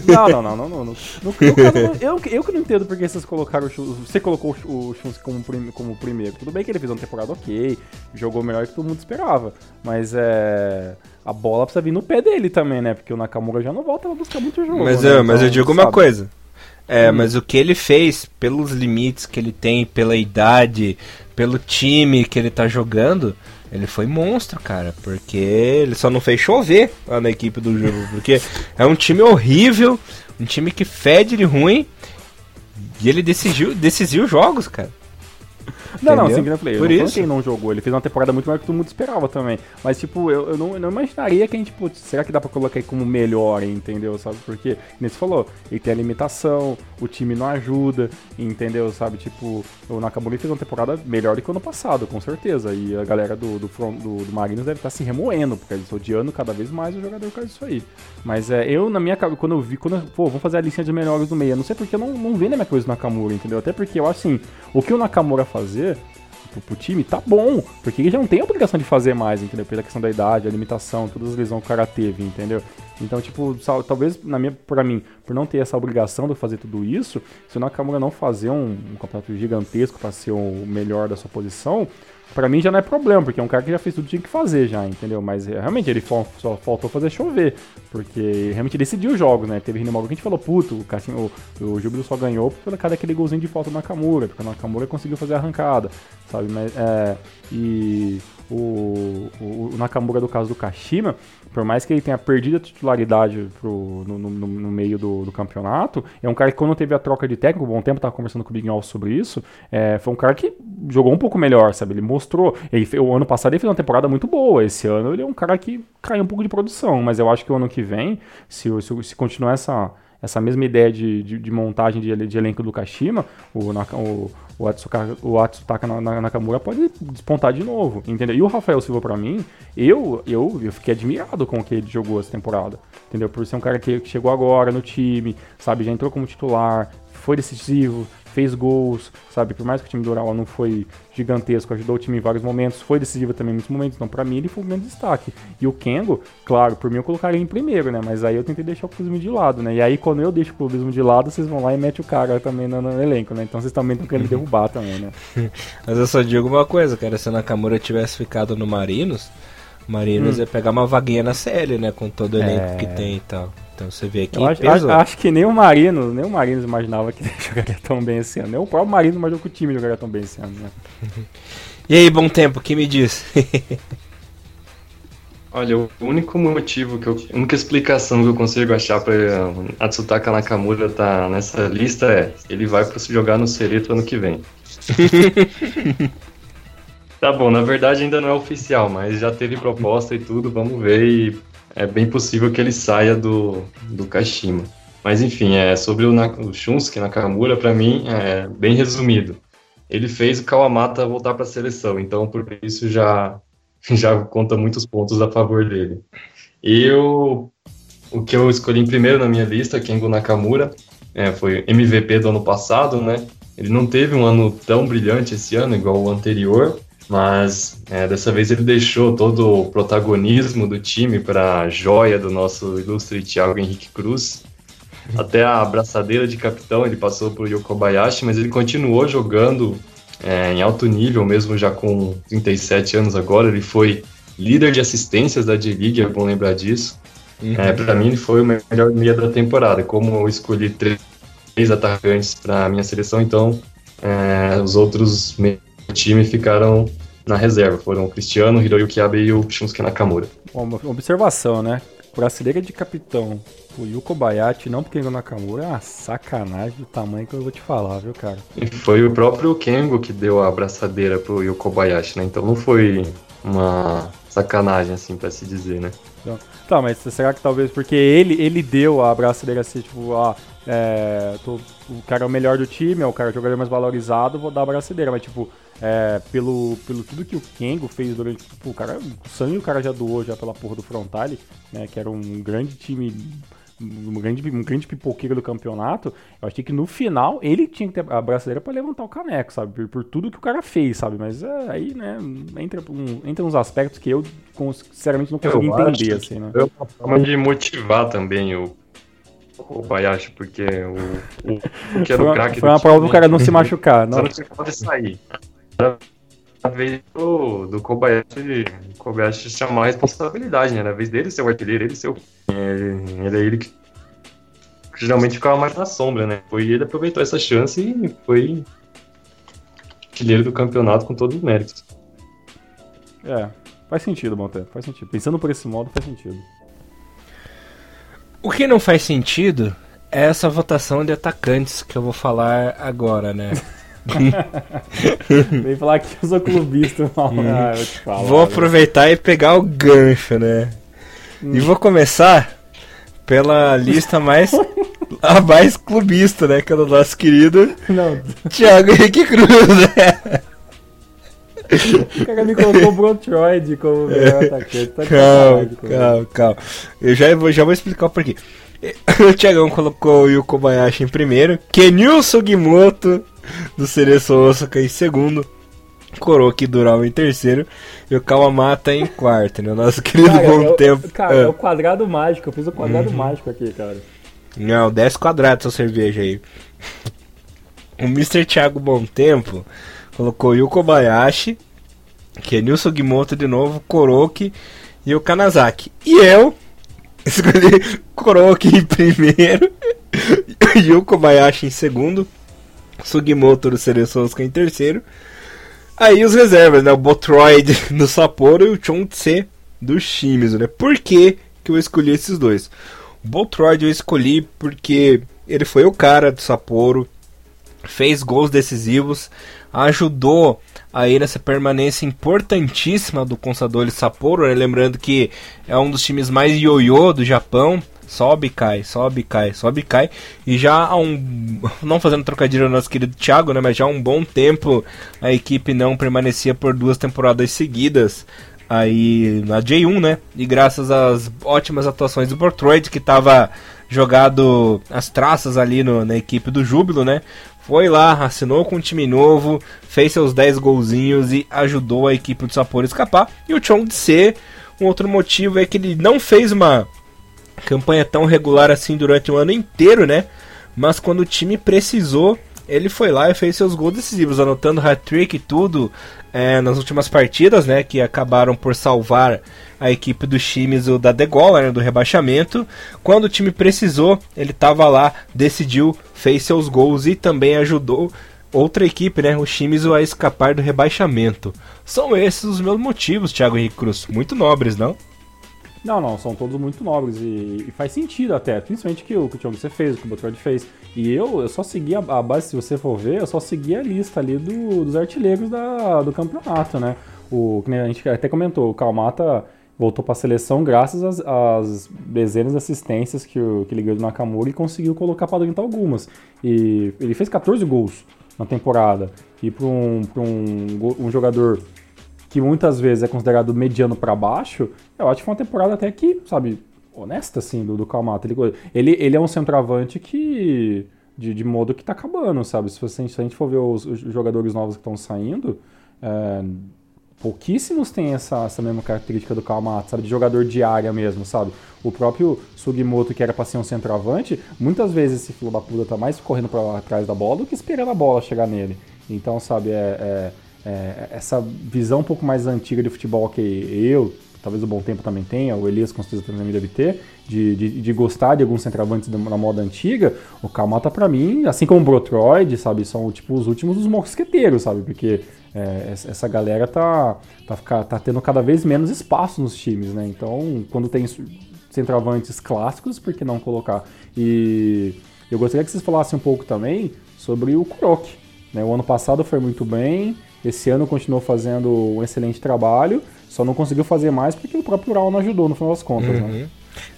S3: Não, não, não, não, não. [laughs] No, caso, eu, eu que não entendo porque vocês colocaram o Você colocou o Shunsuke como, prim, como primeiro. Tudo bem que ele fez uma temporada ok, jogou melhor que todo mundo esperava. Mas é. A bola precisa vir no pé dele também, né? Porque o Nakamura já não volta a buscar muito jogo.
S1: Mas, né? eu, mas eu então, digo sabe? uma coisa. É, hum. mas o que ele fez, pelos limites que ele tem, pela idade, pelo time que ele tá jogando, ele foi monstro, cara. Porque ele só não fez chover lá na equipe do jogo. [laughs] Porque é um time horrível, um time que fede de ruim. E ele decidiu, decidiu jogos, cara.
S3: Não, não, single player. Por não isso. quem não jogou. Ele fez uma temporada muito melhor que todo mundo esperava também. Mas, tipo, eu, eu, não, eu não imaginaria que a gente, putz, será que dá pra colocar aí como melhor, entendeu? Sabe? Porque, como você falou, ele tem a limitação, o time não ajuda, entendeu? Sabe? Tipo, o Nakamura fez uma temporada melhor do que o ano passado, com certeza. E a galera do, do, do, do Marinos deve estar tá se remoendo, porque eles odiando cada vez mais o jogador por causa disso aí. Mas é, eu, na minha cabeça, quando eu vi, quando eu, pô, vamos fazer a listinha de melhores do meio, não sei porque eu não, não vendo a minha coisa do Nakamura, entendeu? Até porque eu acho assim, o que o Nakamura fazer pro, pro, time, tá bom. Porque ele já não tem a obrigação de fazer mais, entendeu? Pela questão da idade, a limitação, todas as lesões que o cara teve, entendeu? Então, tipo, talvez, na minha, pra mim, por não ter essa obrigação de fazer tudo isso, se o Nakamura não fazer um, um campeonato gigantesco para ser o melhor da sua posição, Pra mim já não é problema, porque é um cara que já fez tudo que tinha que fazer já, entendeu? Mas é, realmente ele só faltou fazer chover, porque realmente decidiu os jogos, né? Teve Rinemago que a gente falou, puto, o, Cassim, o, o Júbilo só ganhou por causa daquele golzinho de falta do Nakamura, porque o Nakamura conseguiu fazer a arrancada, sabe? Mas, é, e o, o, Nakamura do caso do Kashima, por mais que ele tenha perdido a titularidade pro, no, no, no, meio do, do, campeonato, é um cara que quando teve a troca de técnico, um bom tempo tava conversando com o Big Alves sobre isso, é, foi um cara que jogou um pouco melhor, sabe? Ele mostrou, ele, o ano passado ele fez uma temporada muito boa, esse ano ele é um cara que caiu um pouco de produção, mas eu acho que o ano que vem, se, se, se continuar essa essa mesma ideia de, de, de montagem de, de, elenco do Kashima, o, o, o, Atsuka, o Atsutaka Nakamura pode despontar de novo, entendeu? E o Rafael Silva, para mim, eu, eu, eu fiquei admirado com o que ele jogou essa temporada, entendeu? Por ser um cara que chegou agora no time, sabe, já entrou como titular, foi decisivo, fez gols, sabe? Por mais que o time do Ural não foi gigantesco, ajudou o time em vários momentos, foi decisivo também em muitos momentos. Então, para mim, ele foi um grande destaque. E o Kengo, claro, por mim eu colocaria em primeiro, né? Mas aí eu tentei deixar o clubismo de lado, né? E aí, quando eu deixo o clubismo de lado, vocês vão lá e metem o cara também no, no elenco, né? Então vocês também estão querendo [laughs] derrubar também, né? [laughs]
S1: Mas eu só digo uma coisa, cara. Se a Nakamura tivesse ficado no Marinos, Marinos hum. ia pegar uma vaguinha na série, né? Com todo o elenco é... que tem e tal. Então você vê aqui.
S3: Eu acho, acho, acho, que nem o Marino, nem o Marinos imaginava que ele [laughs] jogaria tão bem esse ano. Nem o próprio Marino imaginou que o time jogaria tão bem esse ano, né? [laughs]
S1: e aí, bom tempo, que me diz? [laughs]
S2: Olha, o único motivo que eu. A única explicação que eu consigo achar para Atsutaka Nakamura estar tá nessa lista é ele vai para se jogar no Cereto ano que vem. tá bom, na verdade ainda não é oficial, mas já teve proposta e tudo, vamos ver e é bem possível que ele saia do, do Kashima. Mas enfim, é sobre o, o Shunsuke Nakamura, para mim, é bem resumido. Ele fez o Kawamata voltar para a seleção, então por isso já, [laughs] já conta muitos pontos a favor dele. Eu, o que eu escolhi em primeiro na minha lista, Kengo Nakamura, é, foi MVP do ano passado, né? Ele não teve um ano tão brilhante esse ano, igual o anterior, mas é, dessa vez ele deixou todo o protagonismo do time para a joia do nosso ilustre Thiago Henrique Cruz. Até a abraçadeira de capitão ele passou para o Yokobayashi, mas ele continuou jogando é, em alto nível, mesmo já com 37 anos agora. Ele foi líder de assistências da D-League, é bom lembrar disso. Uhum. É, para mim, ele foi o melhor meia da temporada. Como eu escolhi três, atacantes para minha seleção, então é, os outros time ficaram na reserva. Foram o Cristiano, o Hiroyuki Abe e o Shunsuke Nakamura.
S3: Uma observação, né? Brasileira de capitão, o Yuko Bayashi, não porque o Nakamura, é uma sacanagem do tamanho que eu vou te falar, viu, cara?
S2: E foi o próprio Kengo que deu a abraçadeira pro Yuko Bayashi, né? Então não foi uma sacanagem, assim, pra se dizer, né?
S3: Então, tá, mas será que talvez porque ele, ele deu a abraçadeira assim, tipo, ah, é, tô, o cara é o melhor do time, é o cara é o jogador mais valorizado, vou dar a abraçadeira, mas tipo, é, pelo, pelo tudo que o Kengo fez durante. Tipo, o cara. O sangue o cara já doou já pela porra do Frontale, né? Que era um grande time. Um grande, um grande pipoqueiro do campeonato. Eu achei que no final ele tinha que ter a braçadeira para levantar o caneco, sabe? Por, por, tudo que o cara fez, sabe? Mas é, aí, né, entra, um, entra uns aspectos que eu, sinceramente, não consigo eu entender, assim, né?
S2: É uma forma de motivar também o, o Bayashi, porque o, o, o que era
S3: o
S2: craque.
S3: Foi uma prova do cara não se [laughs] machucar, não.
S2: Só não tinha sair a vez do, do Kobayashi, Kobayashi chamar a responsabilidade, né? Na vez dele ser o artilheiro, ele ser o. Ele, ele é ele que geralmente ficava mais na sombra, né? Foi ele aproveitou essa chance e foi artilheiro do campeonato com todos os méritos.
S3: É, faz sentido, Monte, faz sentido. Pensando por esse modo, faz sentido.
S1: O que não faz sentido é essa votação de atacantes que eu vou falar agora, né? [laughs] [laughs]
S3: Vem falar que eu sou clubista. ah, eu
S1: falar, vou aproveitar e pegar o gancho, né? Hum. E vou começar pela lista mais a mais clubista, né? Que é do nosso querido Não. Thiago Henrique Cruz, né?
S3: O cara me colocou o Brontroid como melhor atacante. Tá
S1: calma, calma, calma. Eu já vou, já vou explicar o porquê. [laughs] O Thiagão colocou o Yu Kobayashi em primeiro, Kenil Sugimoto do Cereço Osaka em segundo. Koroki Dural em terceiro e o Kawamata em quarto, né? Nosso querido cara, bom
S3: eu,
S1: tempo.
S3: Cara, é. é o quadrado mágico, eu fiz o quadrado uhum. mágico aqui, cara.
S1: Não, 10 quadrados essa cerveja aí. O Mr. Thiago Bom Tempo colocou Yu Kobayashi, Kenil Sugimoto de novo, Koroki e o Kanazaki. E eu [laughs] escolhi Koroki em primeiro, [laughs] Yu Kobayashi em segundo, Sugimoto do Cereçosca em terceiro. Aí os reservas, né? O Botroid [laughs] do Sapporo e o Chon-Tse do Shimizu, né? Por que, que eu escolhi esses dois? O Botroid eu escolhi porque ele foi o cara do Sapporo, fez gols decisivos, ajudou aí nessa permanência importantíssima do Consadole Sapporo, né? lembrando que é um dos times mais ioiô do Japão, sobe cai, sobe cai, sobe cai. E já há um. [laughs] Não fazendo trocadilho no nosso querido Thiago, né? Mas já há um bom tempo a equipe não permanecia por duas temporadas seguidas aí na J1, né? E graças às ótimas atuações do Portroid, que estava jogado as traças ali no, na equipe do Júbilo, né? Foi lá, assinou com um time novo, fez seus 10 golzinhos e ajudou a equipe do Sapporo escapar. E o Chong de ser um outro motivo é que ele não fez uma campanha tão regular assim durante o ano inteiro, né? Mas quando o time precisou, ele foi lá e fez seus gols decisivos, anotando hat-trick e tudo é, nas últimas partidas, né? Que acabaram por salvar a equipe dos times da Degola, né, do rebaixamento. Quando o time precisou, ele estava lá, decidiu, fez seus gols e também ajudou outra equipe, né, o Shimizu, a escapar do rebaixamento. São esses os meus motivos, Thiago Henrique Cruz. Muito nobres, não?
S3: Não, não, são todos muito nobres e, e faz sentido até, principalmente que o que o você fez, o que o Botrod fez. E eu, eu só segui a, a, base, se você for ver, eu só segui a lista ali do, dos artilheiros da, do campeonato, né? O que a gente até comentou, o Calmata voltou para a seleção graças às, às, dezenas de assistências que, o, que ele ganhou do Nakamura e conseguiu colocar para dentro algumas. E ele fez 14 gols na temporada. E para um, um, um jogador que muitas vezes é considerado mediano para baixo, eu acho que foi uma temporada até que, sabe, honesta, assim, do, do Calmato. Ele, ele, ele é um centroavante que. De, de modo que tá acabando, sabe? Se, se a gente for ver os, os jogadores novos que estão saindo, é, pouquíssimos têm essa, essa mesma característica do Calmato, sabe? De jogador de área mesmo, sabe? O próprio Sugimoto, que era pra ser um centroavante, muitas vezes esse filho da puta tá mais correndo para trás da bola do que esperando a bola chegar nele. Então, sabe, é, é é, essa visão um pouco mais antiga de futebol que eu, talvez o Bom Tempo também tenha, o Elias com certeza também deve ter, de, de, de gostar de alguns centroavantes da, moda antiga, o Kamata para mim, assim como o Brotroid, sabe, são tipo os últimos dos mosqueteiros, sabe, porque é, essa galera tá, tá, tá tendo cada vez menos espaço nos times, né, então quando tem centroavantes clássicos, por que não colocar? E eu gostaria que vocês falassem um pouco também sobre o Kurok, né, o ano passado foi muito bem, esse ano continuou fazendo um excelente trabalho, só não conseguiu fazer mais porque o próprio Ural não ajudou no final das contas, né? uhum. né?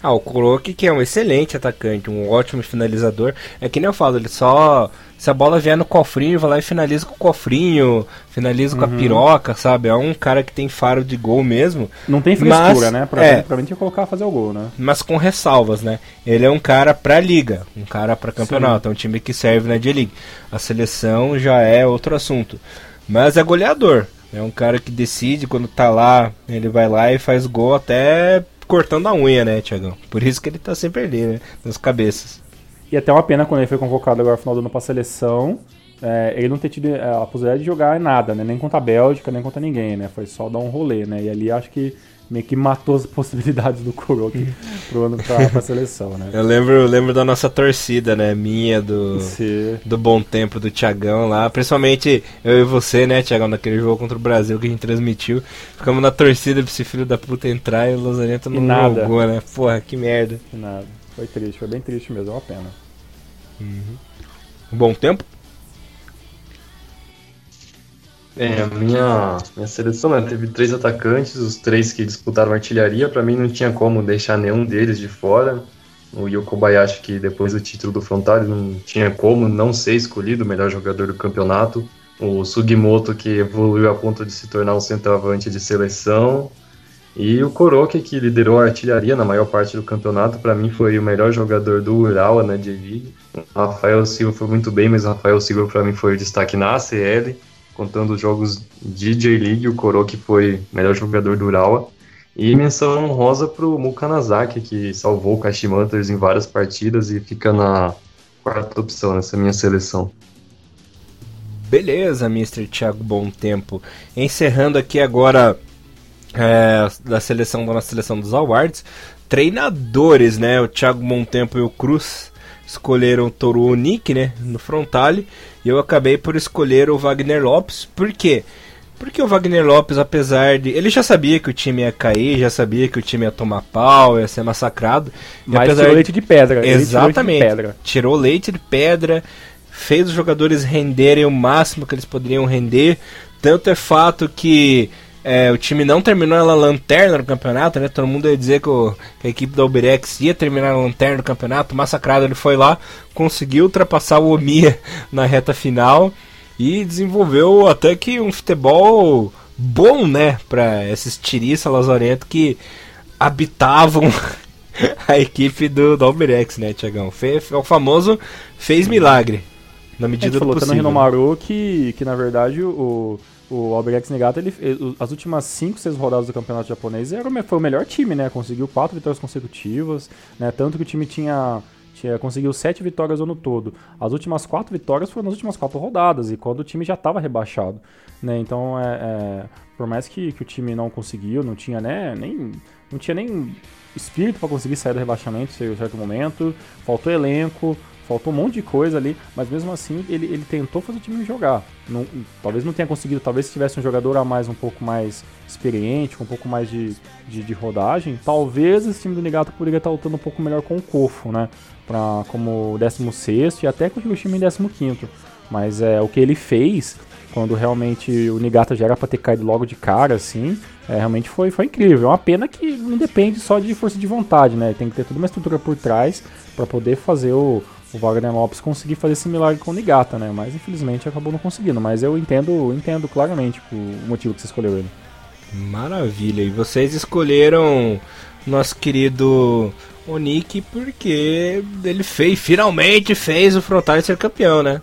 S1: Ah, o Kuroki, que é um excelente atacante, um ótimo finalizador. É que nem eu falo, ele só. Se a bola vier no cofrinho, vai lá e finaliza com o cofrinho, finaliza uhum. com a uhum. piroca, sabe? É um cara que tem faro de gol mesmo.
S3: Não tem frescura, mas, né? Pra, é, pra mim tinha que colocar fazer o gol, né?
S1: Mas com ressalvas, né? Ele é um cara pra liga, um cara pra campeonato, Sim. é um time que serve na D-League. A seleção já é outro assunto. Mas é goleador. É um cara que decide quando tá lá, ele vai lá e faz gol até cortando a unha, né, Tiagão? Por isso que ele tá sempre ali, né? Nas cabeças.
S3: E até uma pena quando ele foi convocado agora no final do ano pra seleção, é, ele não ter tido é, a possibilidade de jogar nada, né? Nem contra a Bélgica, nem contra ninguém, né? Foi só dar um rolê, né? E ali acho que meio que matou as [laughs] possibilidades do Kuroki pro ano pra, pra seleção, né?
S1: Eu lembro, eu lembro da nossa torcida, né? Minha, do, do Bom Tempo, do Tiagão lá. Principalmente eu e você, né, Tiagão, naquele jogo contra o Brasil que a gente transmitiu. Ficamos na torcida pra esse filho da puta entrar e o Lozaneta não nada. jogou, né? Porra, que merda.
S3: Que nada. Foi triste, foi bem triste mesmo, é uma pena.
S1: Uhum. Bom tempo?
S2: É, a minha, minha seleção né, teve três atacantes, os três que disputaram artilharia. Para mim não tinha como deixar nenhum deles de fora. O Yoko Bayashi, que depois do título do Frontale não tinha como não ser escolhido o melhor jogador do campeonato. O Sugimoto, que evoluiu a ponto de se tornar um centroavante de seleção. E o Koroki, que liderou a artilharia na maior parte do campeonato, para mim foi o melhor jogador do Urawa na J-League. Rafael Silva foi muito bem, mas o Rafael Silva para mim foi o destaque na ACL contando os jogos de J-League, o Koroki foi melhor jogador do Urawa. E menção honrosa para o Mukanazaki, que salvou o Kashimantas em várias partidas e fica na quarta opção nessa minha seleção.
S1: Beleza, Mr. Thiago Bom Tempo. Encerrando aqui agora é, da seleção da nossa seleção dos awards, treinadores, né? O Thiago Bom Tempo e o Cruz escolheram o Toru Onik, né? No frontale. E eu acabei por escolher o Wagner Lopes. Por quê? Porque o Wagner Lopes, apesar de. Ele já sabia que o time ia cair, já sabia que o time ia tomar pau, ia ser massacrado.
S3: Mas tirou leite de pedra.
S1: Exatamente. Leite de pedra. tirou leite de pedra, fez os jogadores renderem o máximo que eles poderiam render. Tanto é fato que é, o time não terminou na lanterna do campeonato, né? Todo mundo ia dizer que, o, que a equipe da Uberex ia terminar na lanterna do campeonato. Massacrado, ele foi lá, conseguiu ultrapassar o Omiya [laughs] na reta final e desenvolveu até que um futebol bom, né? Para esses tiriças lazarentos que habitavam [laughs] a equipe do, do Alberex, né, Tiagão? O famoso fez milagre. Na medida é, do possível.
S3: no Rinomaru que, que na verdade o o Albirex Negata, ele, as últimas 5, 6 rodadas do campeonato japonês era, foi o melhor time, né? Conseguiu 4 vitórias consecutivas, né? Tanto que o time tinha, tinha conseguiu 7 vitórias no ano todo. As últimas 4 vitórias foram nas últimas 4 rodadas, e quando o time já estava rebaixado, né? Então, é, é, por mais que, que o time não conseguiu, não tinha, né, nem, não tinha nem espírito para conseguir sair do rebaixamento em certo momento, faltou elenco, Faltou um monte de coisa ali, mas mesmo assim ele, ele tentou fazer o time jogar. Não, talvez não tenha conseguido, talvez se tivesse um jogador a mais um pouco mais experiente, com um pouco mais de, de, de rodagem, talvez esse time do Nigato poderia estar lutando um pouco melhor com o Kofo, né? Pra, como 16 e até com o time em 15. Mas é, o que ele fez, quando realmente o Nigata já era pra ter caído logo de cara, assim, é, realmente foi, foi incrível. É uma pena que não depende só de força de vontade, né? Tem que ter toda uma estrutura por trás para poder fazer o, o Wagner Lopes conseguir fazer esse milagre com o Nigata, né? Mas infelizmente acabou não conseguindo. Mas eu entendo, entendo claramente o motivo que você escolheu ele.
S1: Maravilha. E vocês escolheram nosso querido Onik porque ele fez, finalmente fez o Frontal ser campeão, né?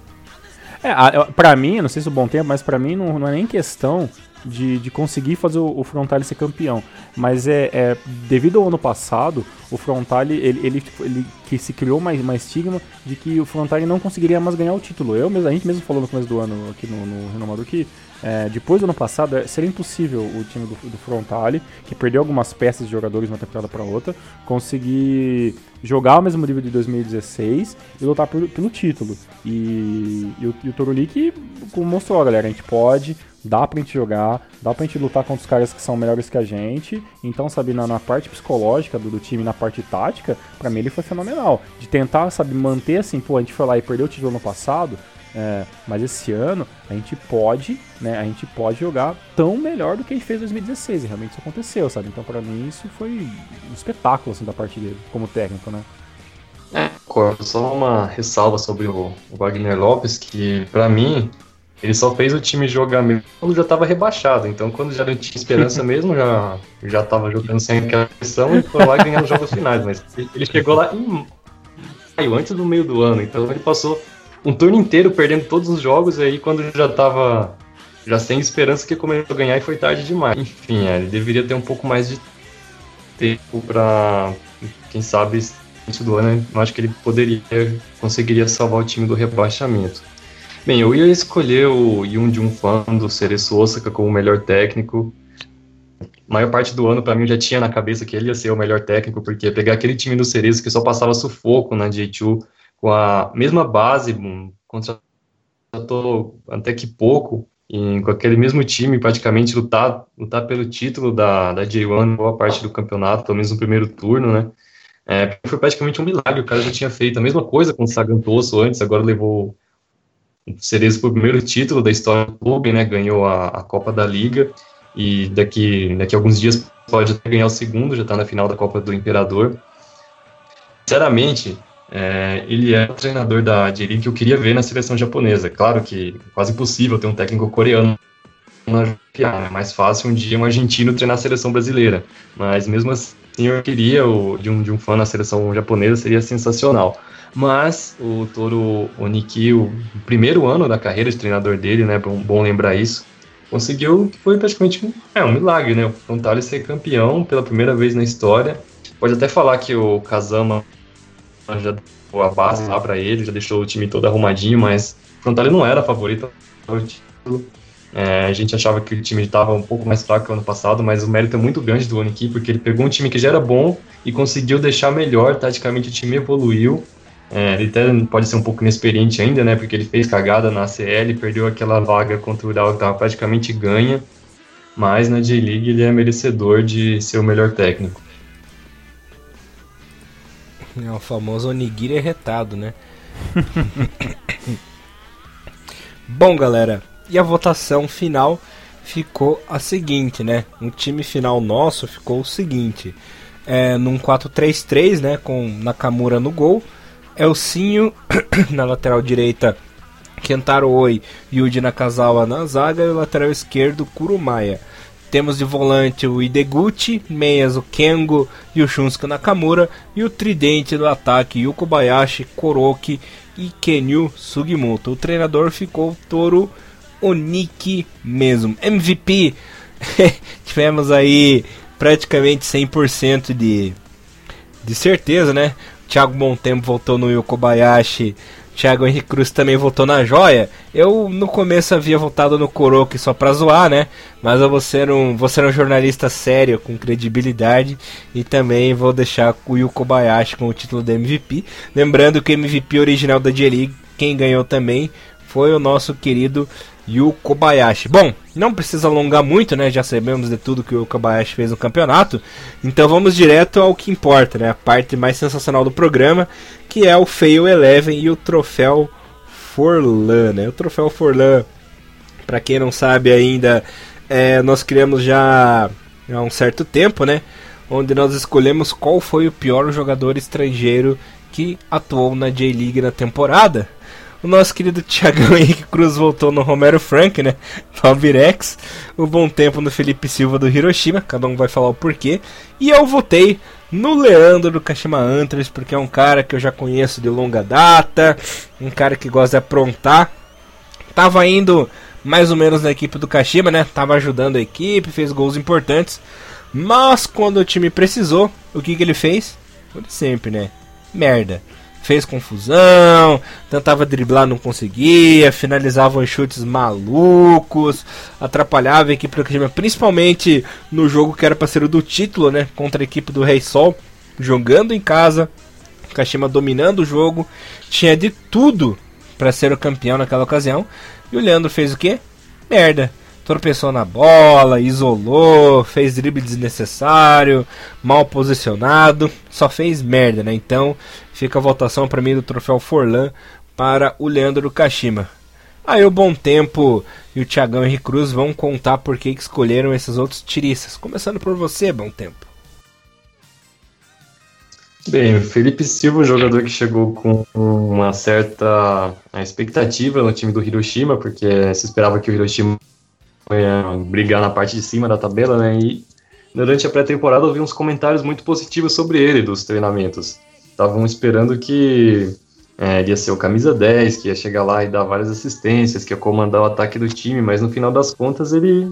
S3: É, pra mim, não sei se é bom tempo, mas pra mim não, não é nem questão de, de conseguir fazer o, o Frontale ser campeão. Mas é, é, devido ao ano passado, o Frontale, ele, ele, ele que se criou uma, uma estigma de que o Frontale não conseguiria mais ganhar o título. Eu mesmo, a gente mesmo falou no começo do ano aqui no, no Renomador que é, depois do ano passado, é, seria impossível o time do, do Frontale, que perdeu algumas peças de jogadores de uma temporada para outra, conseguir jogar ao mesmo nível de 2016 e lutar por, pelo título. E, e o, e o Torulik mostrou, galera, a gente pode, dá pra gente jogar, dá pra gente lutar contra os caras que são melhores que a gente. Então, sabe, na, na parte psicológica do, do, time, na parte tática, para mim ele foi fenomenal. De tentar, sabe, manter assim, pô, a gente foi lá e perdeu o título no passado, é, mas esse ano a gente pode, né? A gente pode jogar tão melhor do que a gente fez em 2016. E realmente isso aconteceu, sabe? Então para mim isso foi um espetáculo assim da parte dele como técnico, né?
S2: É, só uma ressalva sobre o Wagner Lopes que para mim ele só fez o time jogar mesmo quando já estava rebaixado. Então, quando já não tinha esperança [laughs] mesmo, já já estava jogando sem aquela pressão e foi lá ganhar os jogos finais. Mas ele chegou lá em maio, antes do meio do ano. Então, ele passou um turno inteiro perdendo todos os jogos, e aí quando já tava já sem esperança que começou a ganhar e foi tarde demais. Enfim, é, ele deveria ter um pouco mais de tempo para quem sabe início do ano, eu acho que ele poderia conseguiria salvar o time do rebaixamento. Bem, eu ia escolher o Yoon Jun Fan do Cereço Osaka como o melhor técnico. A maior parte do ano, para mim, eu já tinha na cabeça que ele ia ser o melhor técnico, porque pegar aquele time do Cereço que só passava sufoco na J2 com a mesma base, contratou até que pouco, e com aquele mesmo time, praticamente lutar, lutar pelo título da, da J1 boa parte do campeonato, pelo menos no primeiro turno, né? É, foi praticamente um milagre, o cara já tinha feito a mesma coisa com o Sagantoso antes, agora levou Cerezo para o primeiro título da história do clube, né? Ganhou a, a Copa da Liga e daqui, daqui a alguns dias pode até ganhar o segundo, já está na final da Copa do Imperador. Sinceramente, é, ele é o treinador da J-League que eu queria ver na seleção japonesa. Claro que é quase impossível ter um técnico coreano na é mais fácil um dia um argentino treinar a seleção brasileira. Mas mesmo assim, eu queria o, de, um, de um fã na seleção japonesa, seria sensacional. Mas o Toro Oniki, o primeiro ano da carreira de treinador dele, né, bom, bom lembrar isso, conseguiu, foi praticamente um, é, um milagre, né, o Frontale ser campeão pela primeira vez na história. Pode até falar que o Kazama já deu a base lá para ele, já deixou o time todo arrumadinho, mas o Frontale não era favorito ao título. É, a gente achava que o time estava um pouco mais fraco que o ano passado, mas o mérito é muito grande do Oniki, porque ele pegou um time que já era bom e conseguiu deixar melhor, taticamente o time evoluiu. É, ele até pode ser um pouco inexperiente ainda, né, porque ele fez cagada na CL, perdeu aquela vaga contra o Ural que estava praticamente ganha, mas na J-League ele é merecedor de ser o melhor técnico.
S1: É o famoso onigiri retado, né? [laughs] Bom, galera, e a votação final ficou a seguinte, né? O time final nosso ficou o seguinte: é, num 4-3-3, né? Com Nakamura no gol, Elcinho [coughs] na lateral direita, Kentaro Oi, Yuji Nakazawa na zaga e o lateral esquerdo Kurumaya. Temos de volante o Ideguchi, meias o Kengo e o Shunsuke Nakamura e o tridente do ataque Yuko Bayashi, Koroki e Kenyu Sugimoto. O treinador ficou Toru Oniki mesmo. MVP, [laughs] tivemos aí praticamente 100% de, de certeza, né? Thiago Montempo voltou no Yuko Bayashi Thiago Henrique Cruz também votou na joia. Eu no começo havia votado no Coroque só pra zoar, né? Mas eu vou ser, um, vou ser um jornalista sério, com credibilidade. E também vou deixar o Yu Kobayashi com o título de MVP. Lembrando que o MVP original da J-League, quem ganhou também foi o nosso querido Yu Kobayashi. Bom, não precisa alongar muito, né? Já sabemos de tudo que o Kobayashi fez no campeonato. Então vamos direto ao que importa, né? A parte mais sensacional do programa, que é o Fail Eleven e o troféu Forlan, né? O troféu Forlan, para quem não sabe ainda, é, nós criamos já há um certo tempo, né? Onde nós escolhemos qual foi o pior jogador estrangeiro que atuou na J-League na temporada. O nosso querido Thiagão [laughs] Henrique Cruz voltou no Romero Frank, né? [laughs] Palvirex. O bom tempo no Felipe Silva do Hiroshima. Cada um vai falar o porquê. E eu votei no Leandro do Kashima Antlers, porque é um cara que eu já conheço de longa data. Um cara que gosta de aprontar. Tava indo mais ou menos na equipe do Kashima, né? Tava ajudando a equipe, fez gols importantes. Mas quando o time precisou, o que, que ele fez? O de sempre, né? Merda fez confusão, tentava driblar, não conseguia, finalizava chutes malucos, atrapalhava a equipe do Kashima, principalmente no jogo que era para ser o do título, né, contra a equipe do Rei Sol, jogando em casa, Kashima dominando o jogo, tinha de tudo para ser o campeão naquela ocasião, e o Leandro fez o quê? Merda tropeçou na bola, isolou, fez drible desnecessário, mal posicionado, só fez merda, né? Então fica a votação para mim do troféu Forlan para o Leandro Kashima. Aí o Bom Tempo e o Thiagão Henrique Cruz vão contar por que escolheram esses outros tiristas. Começando por você, Bom Tempo.
S2: Bem, o Felipe Silva, um jogador que chegou com uma certa expectativa no time do Hiroshima, porque se esperava que o Hiroshima é, brigar na parte de cima da tabela, né? E durante a pré-temporada eu vi uns comentários muito positivos sobre ele dos treinamentos. Estavam esperando que é, ia ser o camisa 10, que ia chegar lá e dar várias assistências, que ia comandar o ataque do time, mas no final das contas ele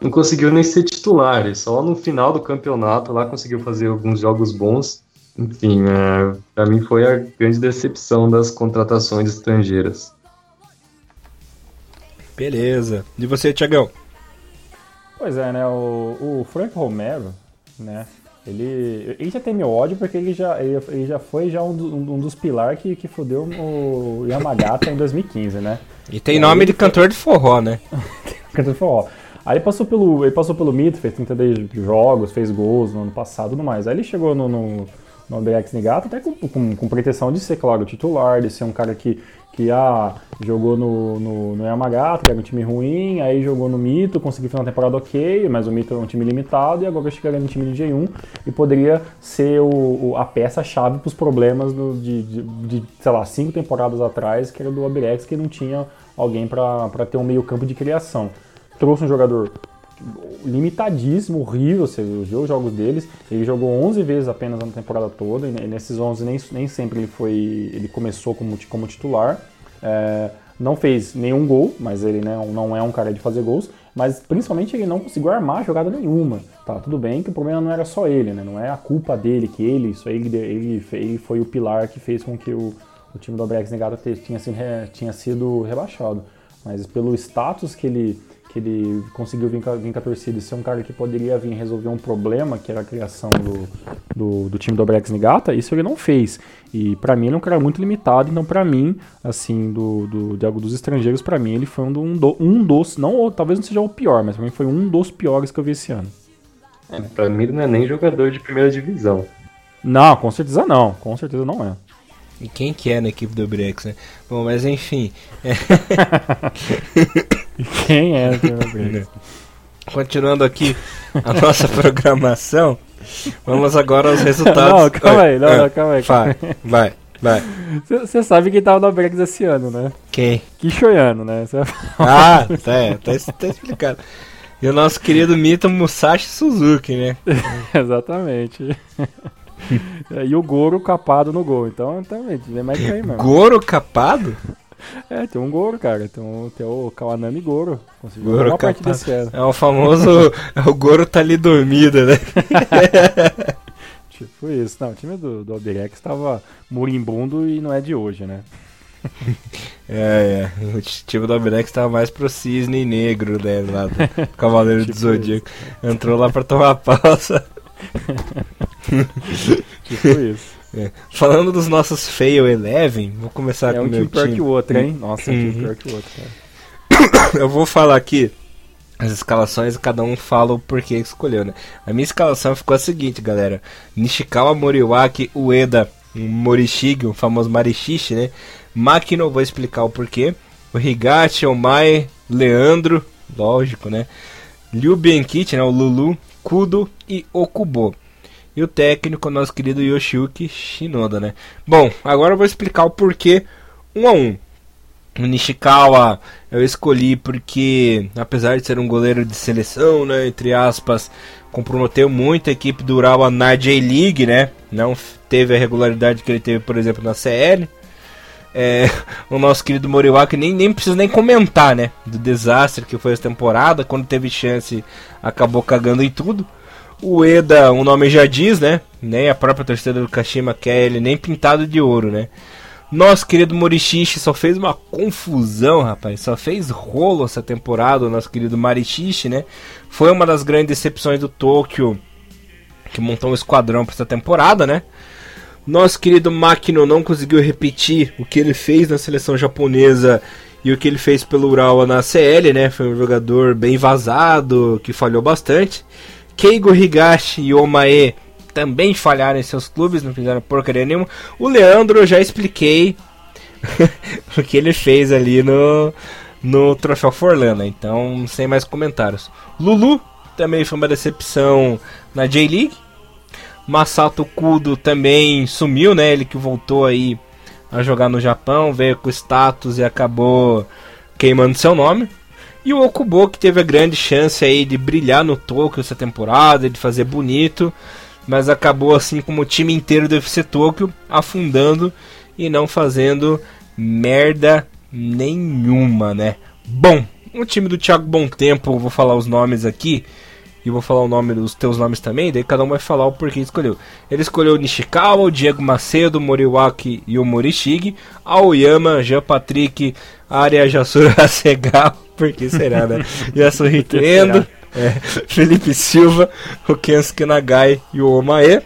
S2: não conseguiu nem ser titular. só no final do campeonato lá conseguiu fazer alguns jogos bons. Enfim, é, para mim foi a grande decepção das contratações estrangeiras.
S1: Beleza. E você, Tiagão?
S3: Pois é, né? O, o Frank Romero, né? Ele, ele já tem meu ódio porque ele já, ele, já foi já um, um dos pilares que, que fodeu o Yamagata em 2015, né?
S1: E tem e nome de cantor de forró, né? [laughs]
S3: cantor de forró. Aí ele passou pelo, ele passou pelo mito, fez 32 jogos, fez gols no ano passado e tudo mais. Aí ele chegou no, no, no BX Nigato até com, com, com pretensão de ser, claro, titular, de ser um cara que que ah, jogou no, no, no Yamagata, que era um time ruim, aí jogou no Mito, conseguiu fazer uma temporada ok, mas o Mito é um time limitado, e agora chegaria no time de G1 e poderia ser o, o a peça-chave para os problemas do, de, de, de, sei lá, cinco temporadas atrás, que era do Abirex, que não tinha alguém para ter um meio campo de criação. Trouxe um jogador limitadíssimo, horrível, você viu os jogos deles, ele jogou 11 vezes apenas na temporada toda, e nesses 11 nem, nem sempre ele foi, ele começou como, como titular, é, não fez nenhum gol, mas ele né, não é um cara de fazer gols, mas principalmente ele não conseguiu armar jogada nenhuma, tá, tudo bem que o problema não era só ele, né, não é a culpa dele, que ele, isso aí, ele, ele, foi o pilar que fez com que o, o time do Abrex Negado tinha tinha sido rebaixado, mas pelo status que ele que ele conseguiu vir, vir com a torcida e ser um cara que poderia vir resolver um problema, que era a criação do, do, do time do Abrex Nigata, isso ele não fez. E para mim ele é um cara muito limitado, então para mim, assim, do, do, de algo dos estrangeiros, para mim ele foi um, do, um dos, não, talvez não seja o pior, mas pra mim foi um dos piores que eu vi esse ano.
S2: É, pra mim ele não é nem jogador de primeira divisão.
S3: Não, com certeza não, com certeza não é.
S1: E quem que é na equipe do Brex, né? Bom, mas enfim. É... [laughs]
S3: quem é o [laughs] Brex?
S1: Continuando aqui a nossa [laughs] programação, vamos agora aos resultados.
S3: Não, calma aí, não, não, calma aí.
S1: Vai, vai, vai.
S3: Você sabe quem tava no Brex esse ano, né?
S1: Quem?
S3: Kishoyano, né? Cê...
S1: Ah, [laughs] tá, tá, tá explicado. E o nosso querido Mito Musashi Suzuki, né?
S3: Exatamente. e o Goro capado no gol. Então, também, vem mais que aí mesmo.
S1: Goro capado?
S3: É, tem um Goro, cara. Tem, um, tem o Kawanami Goro. Conseguiu Goro uma parte desse ano. [laughs]
S1: É o famoso. o Goro tá ali dormido, né? [laughs]
S3: tipo isso. Não, o time do, do Albirex tava moribundo e não é de hoje, né? [laughs]
S1: É, é. O time do Albirex tava mais pro cisne negro, né? Lá do Cavaleiro tipo do Zodíaco. Entrou lá pra tomar pausa.
S3: tipo isso.
S1: É. Falando dos nossos Fail Eleven, vou começar é com o meu time. É um
S3: time pior que o outro, hein? Nossa, uhum. é um time pior que o outro,
S1: cara. [coughs] Eu vou falar aqui as escalações e cada um fala o porquê que escolheu, né? A minha escalação ficou a seguinte, galera. Nishikawa Moriwaki, Ueda, Morishige, o famoso Marishishi, né? Makino, vou explicar o porquê. O Higashi, Omae, Leandro, lógico, né? Liu Benkichi, né? O Lulu, Kudo e Okubo. E o técnico, nosso querido Yoshiyuki Shinoda, né? Bom, agora eu vou explicar o porquê um a um. O Nishikawa eu escolhi porque, apesar de ser um goleiro de seleção, né, entre aspas, comprometeu muito a equipe do Urawa na J-League, né? Não teve a regularidade que ele teve, por exemplo, na CL. É, [laughs] o nosso querido Moriwaki nem, nem precisa nem comentar, né? Do desastre que foi essa temporada. Quando teve chance, acabou cagando em tudo. O Eda, o nome já diz, né? Nem a própria torcida do Kashima quer ele nem pintado de ouro, né? Nosso querido Morichichi só fez uma confusão, rapaz. Só fez rolo essa temporada, o nosso querido Marichichi, né? Foi uma das grandes decepções do Tóquio, que montou um esquadrão para essa temporada, né? Nosso querido Makino não conseguiu repetir o que ele fez na seleção japonesa e o que ele fez pelo Urawa na CL, né? Foi um jogador bem vazado, que falhou bastante. Keigo Higashi e Omae também falharam em seus clubes, não fizeram porcaria nenhuma. O Leandro eu já expliquei [laughs] o que ele fez ali no, no Troféu Forlana, então sem mais comentários. Lulu também foi uma decepção na J-League. Masato Kudo também sumiu, né? Ele que voltou aí a jogar no Japão, veio com status e acabou queimando seu nome. E o Okubo que teve a grande chance aí de brilhar no Tokyo essa temporada, de fazer bonito, mas acabou assim como o time inteiro do FC Tokyo afundando e não fazendo merda nenhuma, né? Bom, o time do Thiago Bom Tempo, vou falar os nomes aqui e vou falar o nome dos teus nomes também, daí cada um vai falar o porquê escolheu. Ele escolheu o Nishikawa, o Diego Macedo, o Moriwaki e o Morishige, Aoyama, Jean Patrick, Arya Jasura Hasegawa, [laughs] por que será, né? [laughs] Yasuhito Endo, é, Felipe Silva, o Kensuke Nagai e o Omae.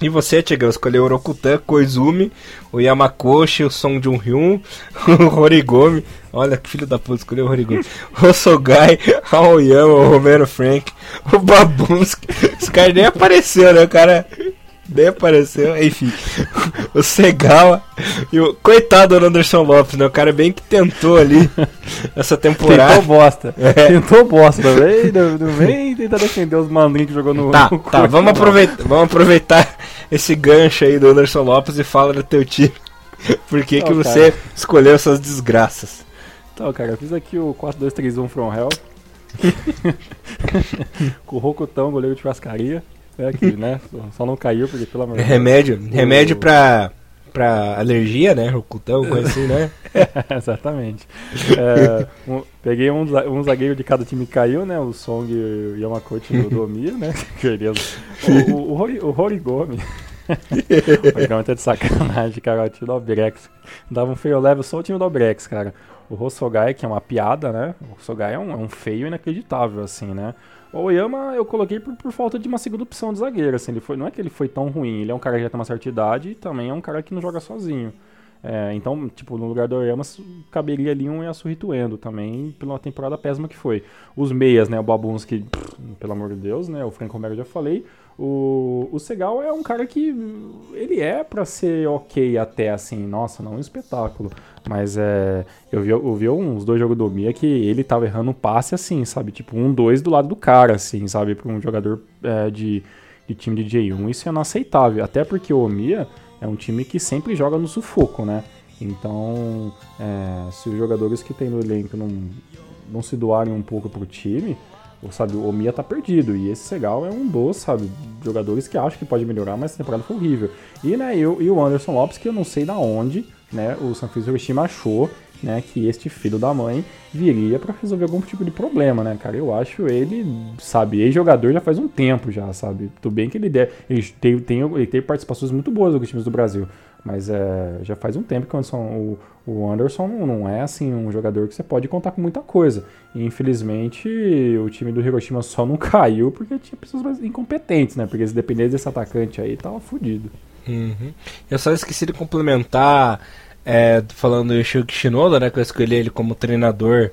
S1: E você, Tiagão, escolheu o Rokutan, Koizumi, o Yamakoshi, o Song Jun-hyun, [laughs] o Horigomi. Olha que filho da puta, escolheu o Horigomi. [laughs] O Sogai, Aoyama, o Romero Frank, o Babunski. Esse cara nem apareceu, né? O cara nem apareceu, enfim. [laughs] O Segawa e o coitado do Anderson Lopes, né? O cara bem que tentou ali essa temporada.
S3: Tentou bosta. [laughs] É. Tentou bosta também. Não vem tentar defender os mandrinhos que jogou no.
S1: Tá, [laughs]
S3: no
S1: tá. Vamos aproveitar, vamos aproveitar esse gancho aí do Anderson Lopes e fala do teu time. Por que, que você escolheu essas desgraças?
S3: Então, cara, eu fiz aqui o 4-2-3-1 From Hell. Com o Rocutão, goleiro de churrascaria. É, que, né? Só não caiu, porque pelo amor de
S1: Remédio. Deus. Remédio o... pra, pra alergia, né? Rocutão, coisa assim, né? [laughs]
S3: Exatamente. É, um, peguei um, um zagueiro de cada time que caiu, né? O Song e o Yamakote do Domia, né? [laughs] o, o, o, o Horigome. [laughs] o Horigome tá de sacanagem, cara. O time do Obrex. Dava um feio level só o time do Obrex, cara. O Hosogai, que é uma piada, né? O Hosogai é um, é um feio inacreditável, assim, né? O Oyama eu coloquei por, por, falta de uma segunda opção de zagueiro, assim, ele foi, não é que ele foi tão ruim, ele é um cara que já tem uma certa idade e também é um cara que não joga sozinho. É, então, tipo, no lugar do Oyama caberia ali um Yasuhito Endo também, pela temporada péssima que foi. Os meias, né, o Babunski, pelo amor de Deus, né, o Franco Romero já falei. O, o Segal é um cara que ele é para ser ok até assim, nossa, não um espetáculo. Mas é. Eu vi, eu vi uns dois jogos do Mia que ele tava errando um passe assim, sabe? Tipo, um, dois do lado do cara, assim, sabe? Pra um jogador é, de, de time de J1. Isso é inaceitável. Até porque o Mia é um time que sempre joga no sufoco, né? Então, é, se os jogadores que tem no elenco não, não se doarem um pouco pro time, sabe, o Mia tá perdido. E esse Segal é um dos, sabe, jogadores que acho que pode melhorar, mas a temporada foi horrível. E, né, eu, e o Anderson Lopes, que eu não sei da onde, né, o Sanfrecce Hiroshima achou, né, que este filho da mãe viria para resolver algum tipo de problema, né, cara? Eu acho ele, sabe, ex-jogador já faz um tempo já, sabe? Tudo bem que ele, der, ele, tem, tem, ele tem participações muito boas nos times do Brasil, mas é, já faz um tempo que o Anderson, o, o Anderson não é assim um jogador que você pode contar com muita coisa. E, infelizmente, o time do Hiroshima só não [laughs] caiu porque tinha pessoas mais incompetentes, né? Porque se dependesse desse atacante aí, tava fudido.
S1: Uhum. Eu só esqueci de complementar, é, falando do Shuki Shinoda, né? Que eu escolhi ele como treinador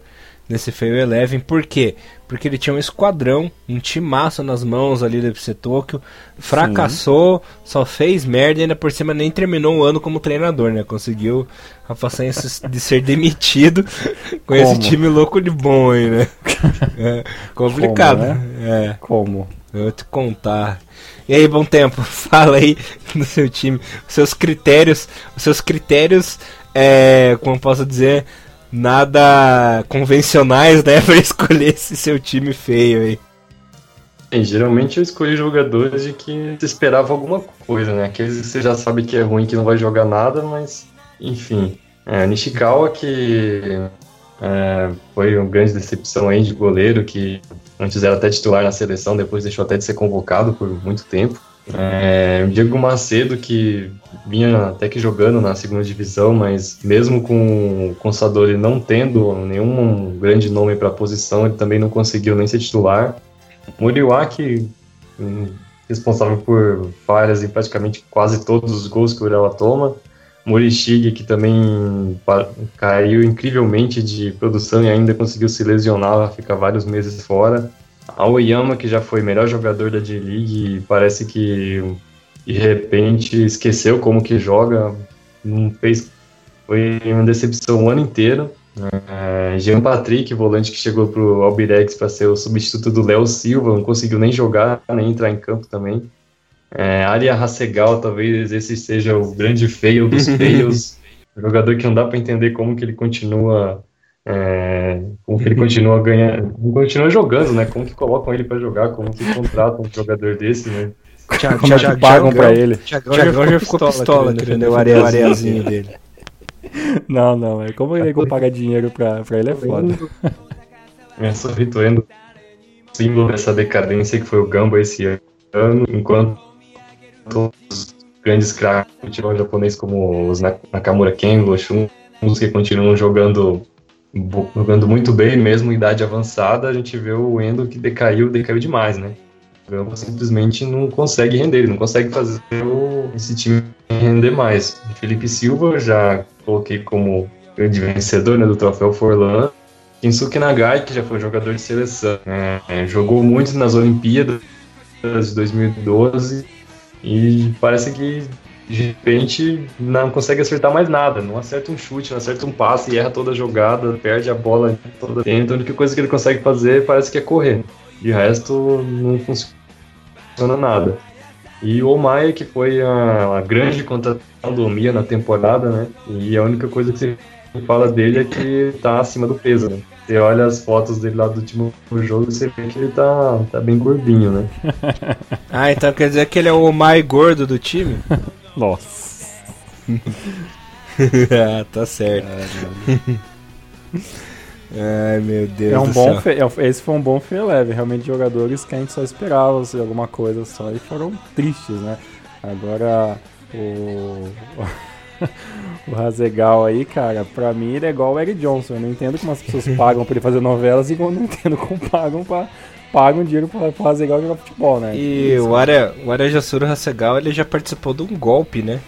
S1: nesse Feio Eleven. Por quê? Porque ele tinha um esquadrão, um timaço nas mãos ali do FC Tokyo, fracassou, Sim. só fez merda e ainda por cima nem terminou o ano como treinador, né? Conseguiu a façanha de ser demitido [laughs] com Como? esse time louco de bom aí, né? [laughs] É complicado. Como, né? É.
S3: Como?
S1: Eu vou te contar. E aí, bom tempo, [laughs] fala aí do seu time, os seus critérios, os seus critérios, é, como posso dizer, nada convencionais, né, [laughs] para escolher esse seu time feio aí.
S2: É, geralmente eu escolhi jogadores de que se esperava alguma coisa, né? Aqueles que você já sabe que é ruim, que não vai jogar nada, mas enfim. É, Nishikawa que é, foi uma grande decepção aí de goleiro, que antes era até titular na seleção, depois deixou até de ser convocado por muito tempo. É, Diego Macedo, que vinha até que jogando na segunda divisão, mas mesmo com o Consadole não tendo nenhum grande nome para a posição, ele também não conseguiu nem ser titular. Muriuá, que hum, responsável por falhas em praticamente quase todos os gols que o Urela toma. Morishige, que também caiu incrivelmente de produção e ainda conseguiu se lesionar, ficar vários meses fora. Aoyama, que já foi melhor jogador da J-League, parece que de repente esqueceu como que joga, não fez, foi uma decepção o ano inteiro. É, Jean Patrick, volante que chegou para o Albirex para ser o substituto do Léo Silva, não conseguiu nem jogar, nem entrar em campo também. É, Aria Hassegal, talvez esse seja o grande feio dos [laughs] feios, jogador que não dá para entender como que ele continua é, como que ele continua ganhando, continua jogando, né? Como que colocam ele para jogar, como que contratam um jogador desse, né?
S3: Tiago, como Tiago, pagam para ele?
S1: Tiagão já, já ficou pistola, querendo o areazinho dele. [laughs]
S3: Não, não, é como ele paga dinheiro pra, pra ele é foda. [laughs]
S2: É só Ritoendo, símbolo dessa decadência que foi o Gamba esse ano, enquanto os grandes craques do futebol japonês, como os Nakamura Kengo, Shun, que continuam jogando jogando muito bem, mesmo idade avançada, a gente vê o Endo que decaiu, decaiu demais, né? O simplesmente não consegue render, ele não consegue fazer esse time render mais. Felipe Silva, já coloquei como grande vencedor né, do troféu Forlan. Kinsuke Nagai, que já foi jogador de seleção, é, jogou muito nas Olimpíadas de 2012 e parece que de repente não consegue acertar mais nada, não acerta um chute, não acerta um passe, erra toda a jogada, perde a bola toda dentro. A única coisa que ele consegue fazer parece que é correr. De resto, não funciona nada. E o Maia, que foi a, a grande contratação do Mia na temporada, né? E a única coisa que você fala dele é que tá acima do peso, né? Você olha as fotos dele lá do último jogo e você vê que ele tá, tá bem gordinho, né? [laughs]
S1: ah, então quer dizer que ele é o mais gordo do time? [laughs]
S3: Nossa. [laughs]
S1: ah, tá certo. Ai meu Deus
S3: é um bom fe... É esse foi um bom free leve. Realmente jogadores que a gente só esperava assim, alguma coisa só e foram tristes, né? Agora o. [laughs] o Razegal aí, cara, pra mim ele é igual o Eric Johnson. Eu não entendo como as pessoas pagam pra ele fazer novelas e eu não entendo como pagam pra pagam dinheiro pra, pro Hasegal jogar futebol, né?
S1: E Isso. o Ara, o Ara Jasuro Hasegal, ele já participou de um golpe, né?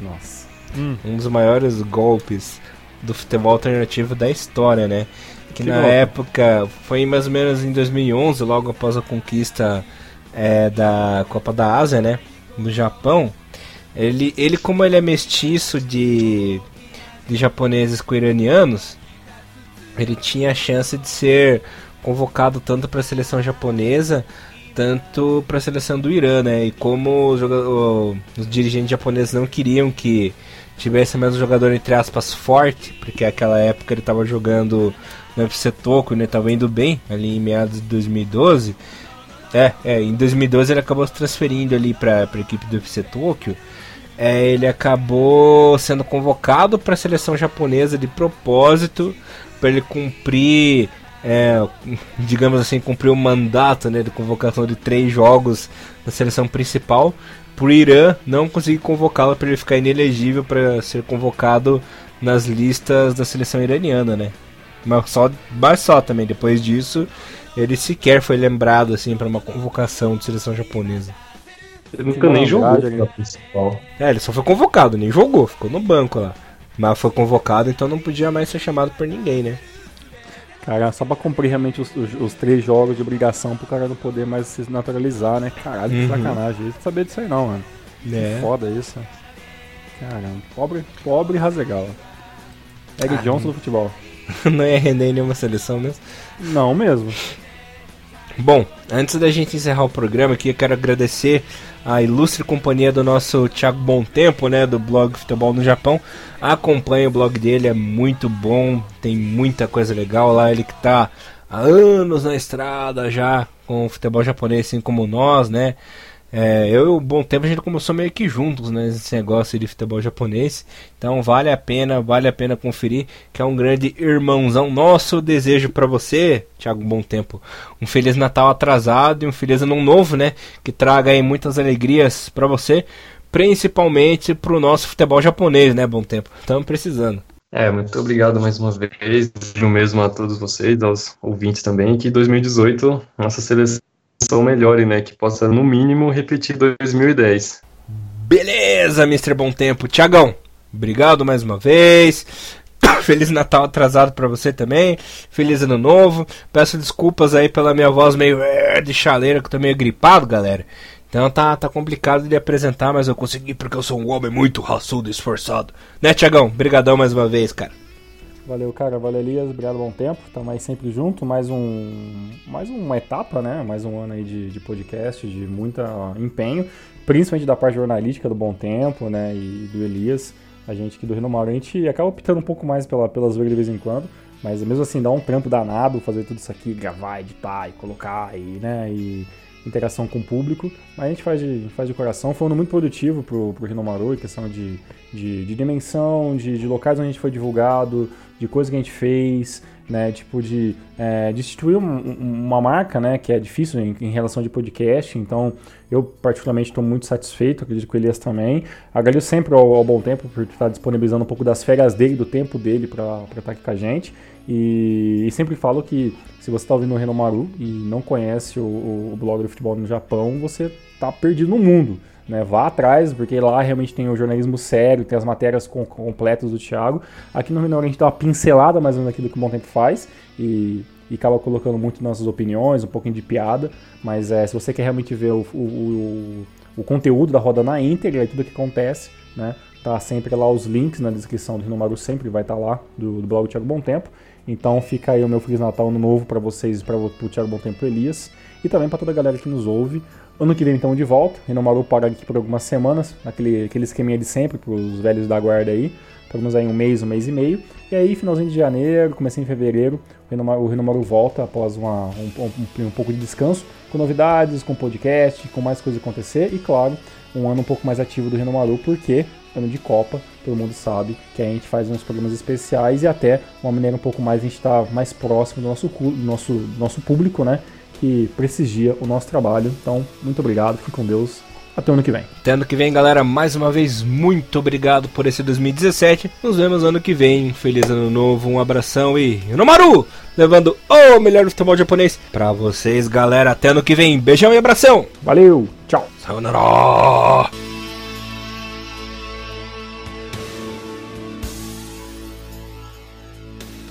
S3: Nossa.
S1: Hum. Um dos maiores golpes do futebol alternativo da história, né? Que, que na golpe? época, foi mais ou menos em 2011, logo após a conquista é, da Copa da Ásia, né? No Japão. Ele, ele como ele é mestiço de, de japoneses com iranianos, ele tinha a chance de ser convocado tanto para a seleção japonesa tanto para a seleção do Irã, né? E como os, os, dirigentes japoneses não queriam que tivesse mais um jogador entre aspas forte, porque naquela época ele estava jogando no FC Tokyo, né? Tava indo bem ali em meados de 2012. É, é, em 2012 ele acabou se transferindo ali para a equipe do FC Tokyo. É, ele acabou sendo convocado para a seleção japonesa de propósito para ele cumprir é, [laughs] digamos assim, cumpriu o mandato né, de convocação de três jogos na seleção principal, o Irã não conseguir convocá-lo para ele ficar inelegível para ser convocado nas listas da seleção iraniana, né? Mas só, mas só também, depois disso, ele sequer foi lembrado assim para uma convocação de seleção japonesa.
S2: Ele nunca nem jogou na principal.
S1: É, ele só foi convocado, nem jogou, ficou no banco lá. Mas foi convocado, então não podia mais ser chamado por ninguém, né?
S3: Cara, só pra cumprir realmente os, os, os, três jogos de obrigação pro cara não poder mais se naturalizar, né? Caralho, que uhum. sacanagem. Eu não sabia disso aí não, mano. É. Foda isso. Caramba, pobre, pobre Razegal. Eric ah, Johnson do futebol. [laughs]
S1: não ia render em nenhuma seleção mesmo?
S3: Não mesmo.
S1: Bom, antes da gente encerrar o programa aqui, eu quero agradecer a ilustre companhia do nosso Thiago Bom Tempo, né, do blog Futebol no Japão. Acompanhe o blog dele, é muito bom, tem muita coisa legal lá. Ele que está há anos na estrada já com o futebol japonês, assim como nós, né? É, eu e o Bom Tempo a gente começou meio que juntos, né? Esse negócio de futebol japonês. Então vale a pena, vale a pena conferir, que é um grande irmãozão nosso. Desejo para você, Thiago Bom Tempo, um Feliz Natal atrasado e um Feliz Ano Novo, né? Que traga aí muitas alegrias para você, principalmente pro nosso futebol japonês, né? Bom Tempo. Estamos precisando.
S2: É, muito obrigado mais uma vez, o mesmo a todos vocês, aos ouvintes também, que 2018 nossa seleção melhore, né? Que possa, no mínimo, repetir 2010.
S1: Beleza, Mr. Bom Tempo. Tiagão, obrigado mais uma vez. [coughs] Feliz Natal atrasado para você também. Feliz Ano Novo. Peço desculpas aí pela minha voz meio eh, de chaleira, que eu tô meio gripado, galera. Então tá, tá complicado de apresentar, mas eu consegui porque eu sou um homem muito raçudo e esforçado. Né, Tiagão? Brigadão mais uma vez, cara.
S3: Valeu, cara. Valeu, Elias. Obrigado, bom tempo. Tamo aí sempre junto. Mais um, mais uma etapa, né? Mais um ano aí de, de podcast, de muito empenho, principalmente da parte jornalística do Bom Tempo, né? E do Elias. A gente aqui do Renomauro, a gente acaba optando um pouco mais pela, pelas vezes de vez em quando. Mas mesmo assim, dá um trampo danado fazer tudo isso aqui, gravar, editar e colocar e, né? E interação com o público, mas a gente faz de, faz de coração. Foi um ano muito produtivo pro, pro Rinomaru, em questão de, de, de dimensão, de, de, locais onde a gente foi divulgado, de coisas que a gente fez, né, tipo de, é, de instituir um, uma marca, né, que é difícil em, em relação de podcast, então eu particularmente estou muito satisfeito, acredito que o Elias também. Agradeço sempre ao, ao Bom Tempo por estar disponibilizando um pouco das férias dele, do tempo dele para estar aqui com a gente. E, e, sempre falo que se você está ouvindo o Renomaru e não conhece o, o, blog do futebol no Japão, você está perdido no mundo. Né? Vá atrás, porque lá realmente tem o jornalismo sério, tem as matérias com, completas do Thiago. Aqui no Renomaru a gente dá uma pincelada mais ou menos aquilo que o Bom Tempo faz e, e acaba colocando muito nossas opiniões, um pouquinho de piada. Mas é, se você quer realmente ver o, o, o conteúdo da roda na íntegra e tudo o que acontece, né? Tá sempre lá os links na descrição do Renomaru, sempre vai estar tá lá do, do blog do Thiago Bom Tempo. Então fica aí o meu Feliz Natal Ano Novo para vocês, para o Thiago Bom Tempo Elias. E também para toda a galera que nos ouve. Ano que vem então de volta, Renomaru para aqui por algumas semanas, aquele, aquele esqueminha de sempre para os velhos da guarda aí, pelo aí um mês, um mês e meio. E aí finalzinho de janeiro, comecinho de fevereiro, o Renomaru volta após uma, um, um, um pouco de descanso, com novidades, com podcast, com mais coisas acontecer. E claro, um ano um pouco mais ativo do Renomaru, porque ano de Copa, todo mundo sabe que a gente faz uns programas especiais e até uma maneira um pouco mais a gente está mais próximo do nosso, do nosso, do nosso público, né? Que prestigia o nosso trabalho. Então, muito obrigado, fique com Deus. Até ano que vem.
S1: Até ano que vem, galera. Mais uma vez, muito obrigado por esse 2017. Nos vemos ano que vem. Feliz ano novo, um abração e Nomaru! Levando o melhor futebol japonês pra vocês, galera. Até ano que vem. Beijão e abração.
S3: Valeu, tchau.
S1: Sayonara!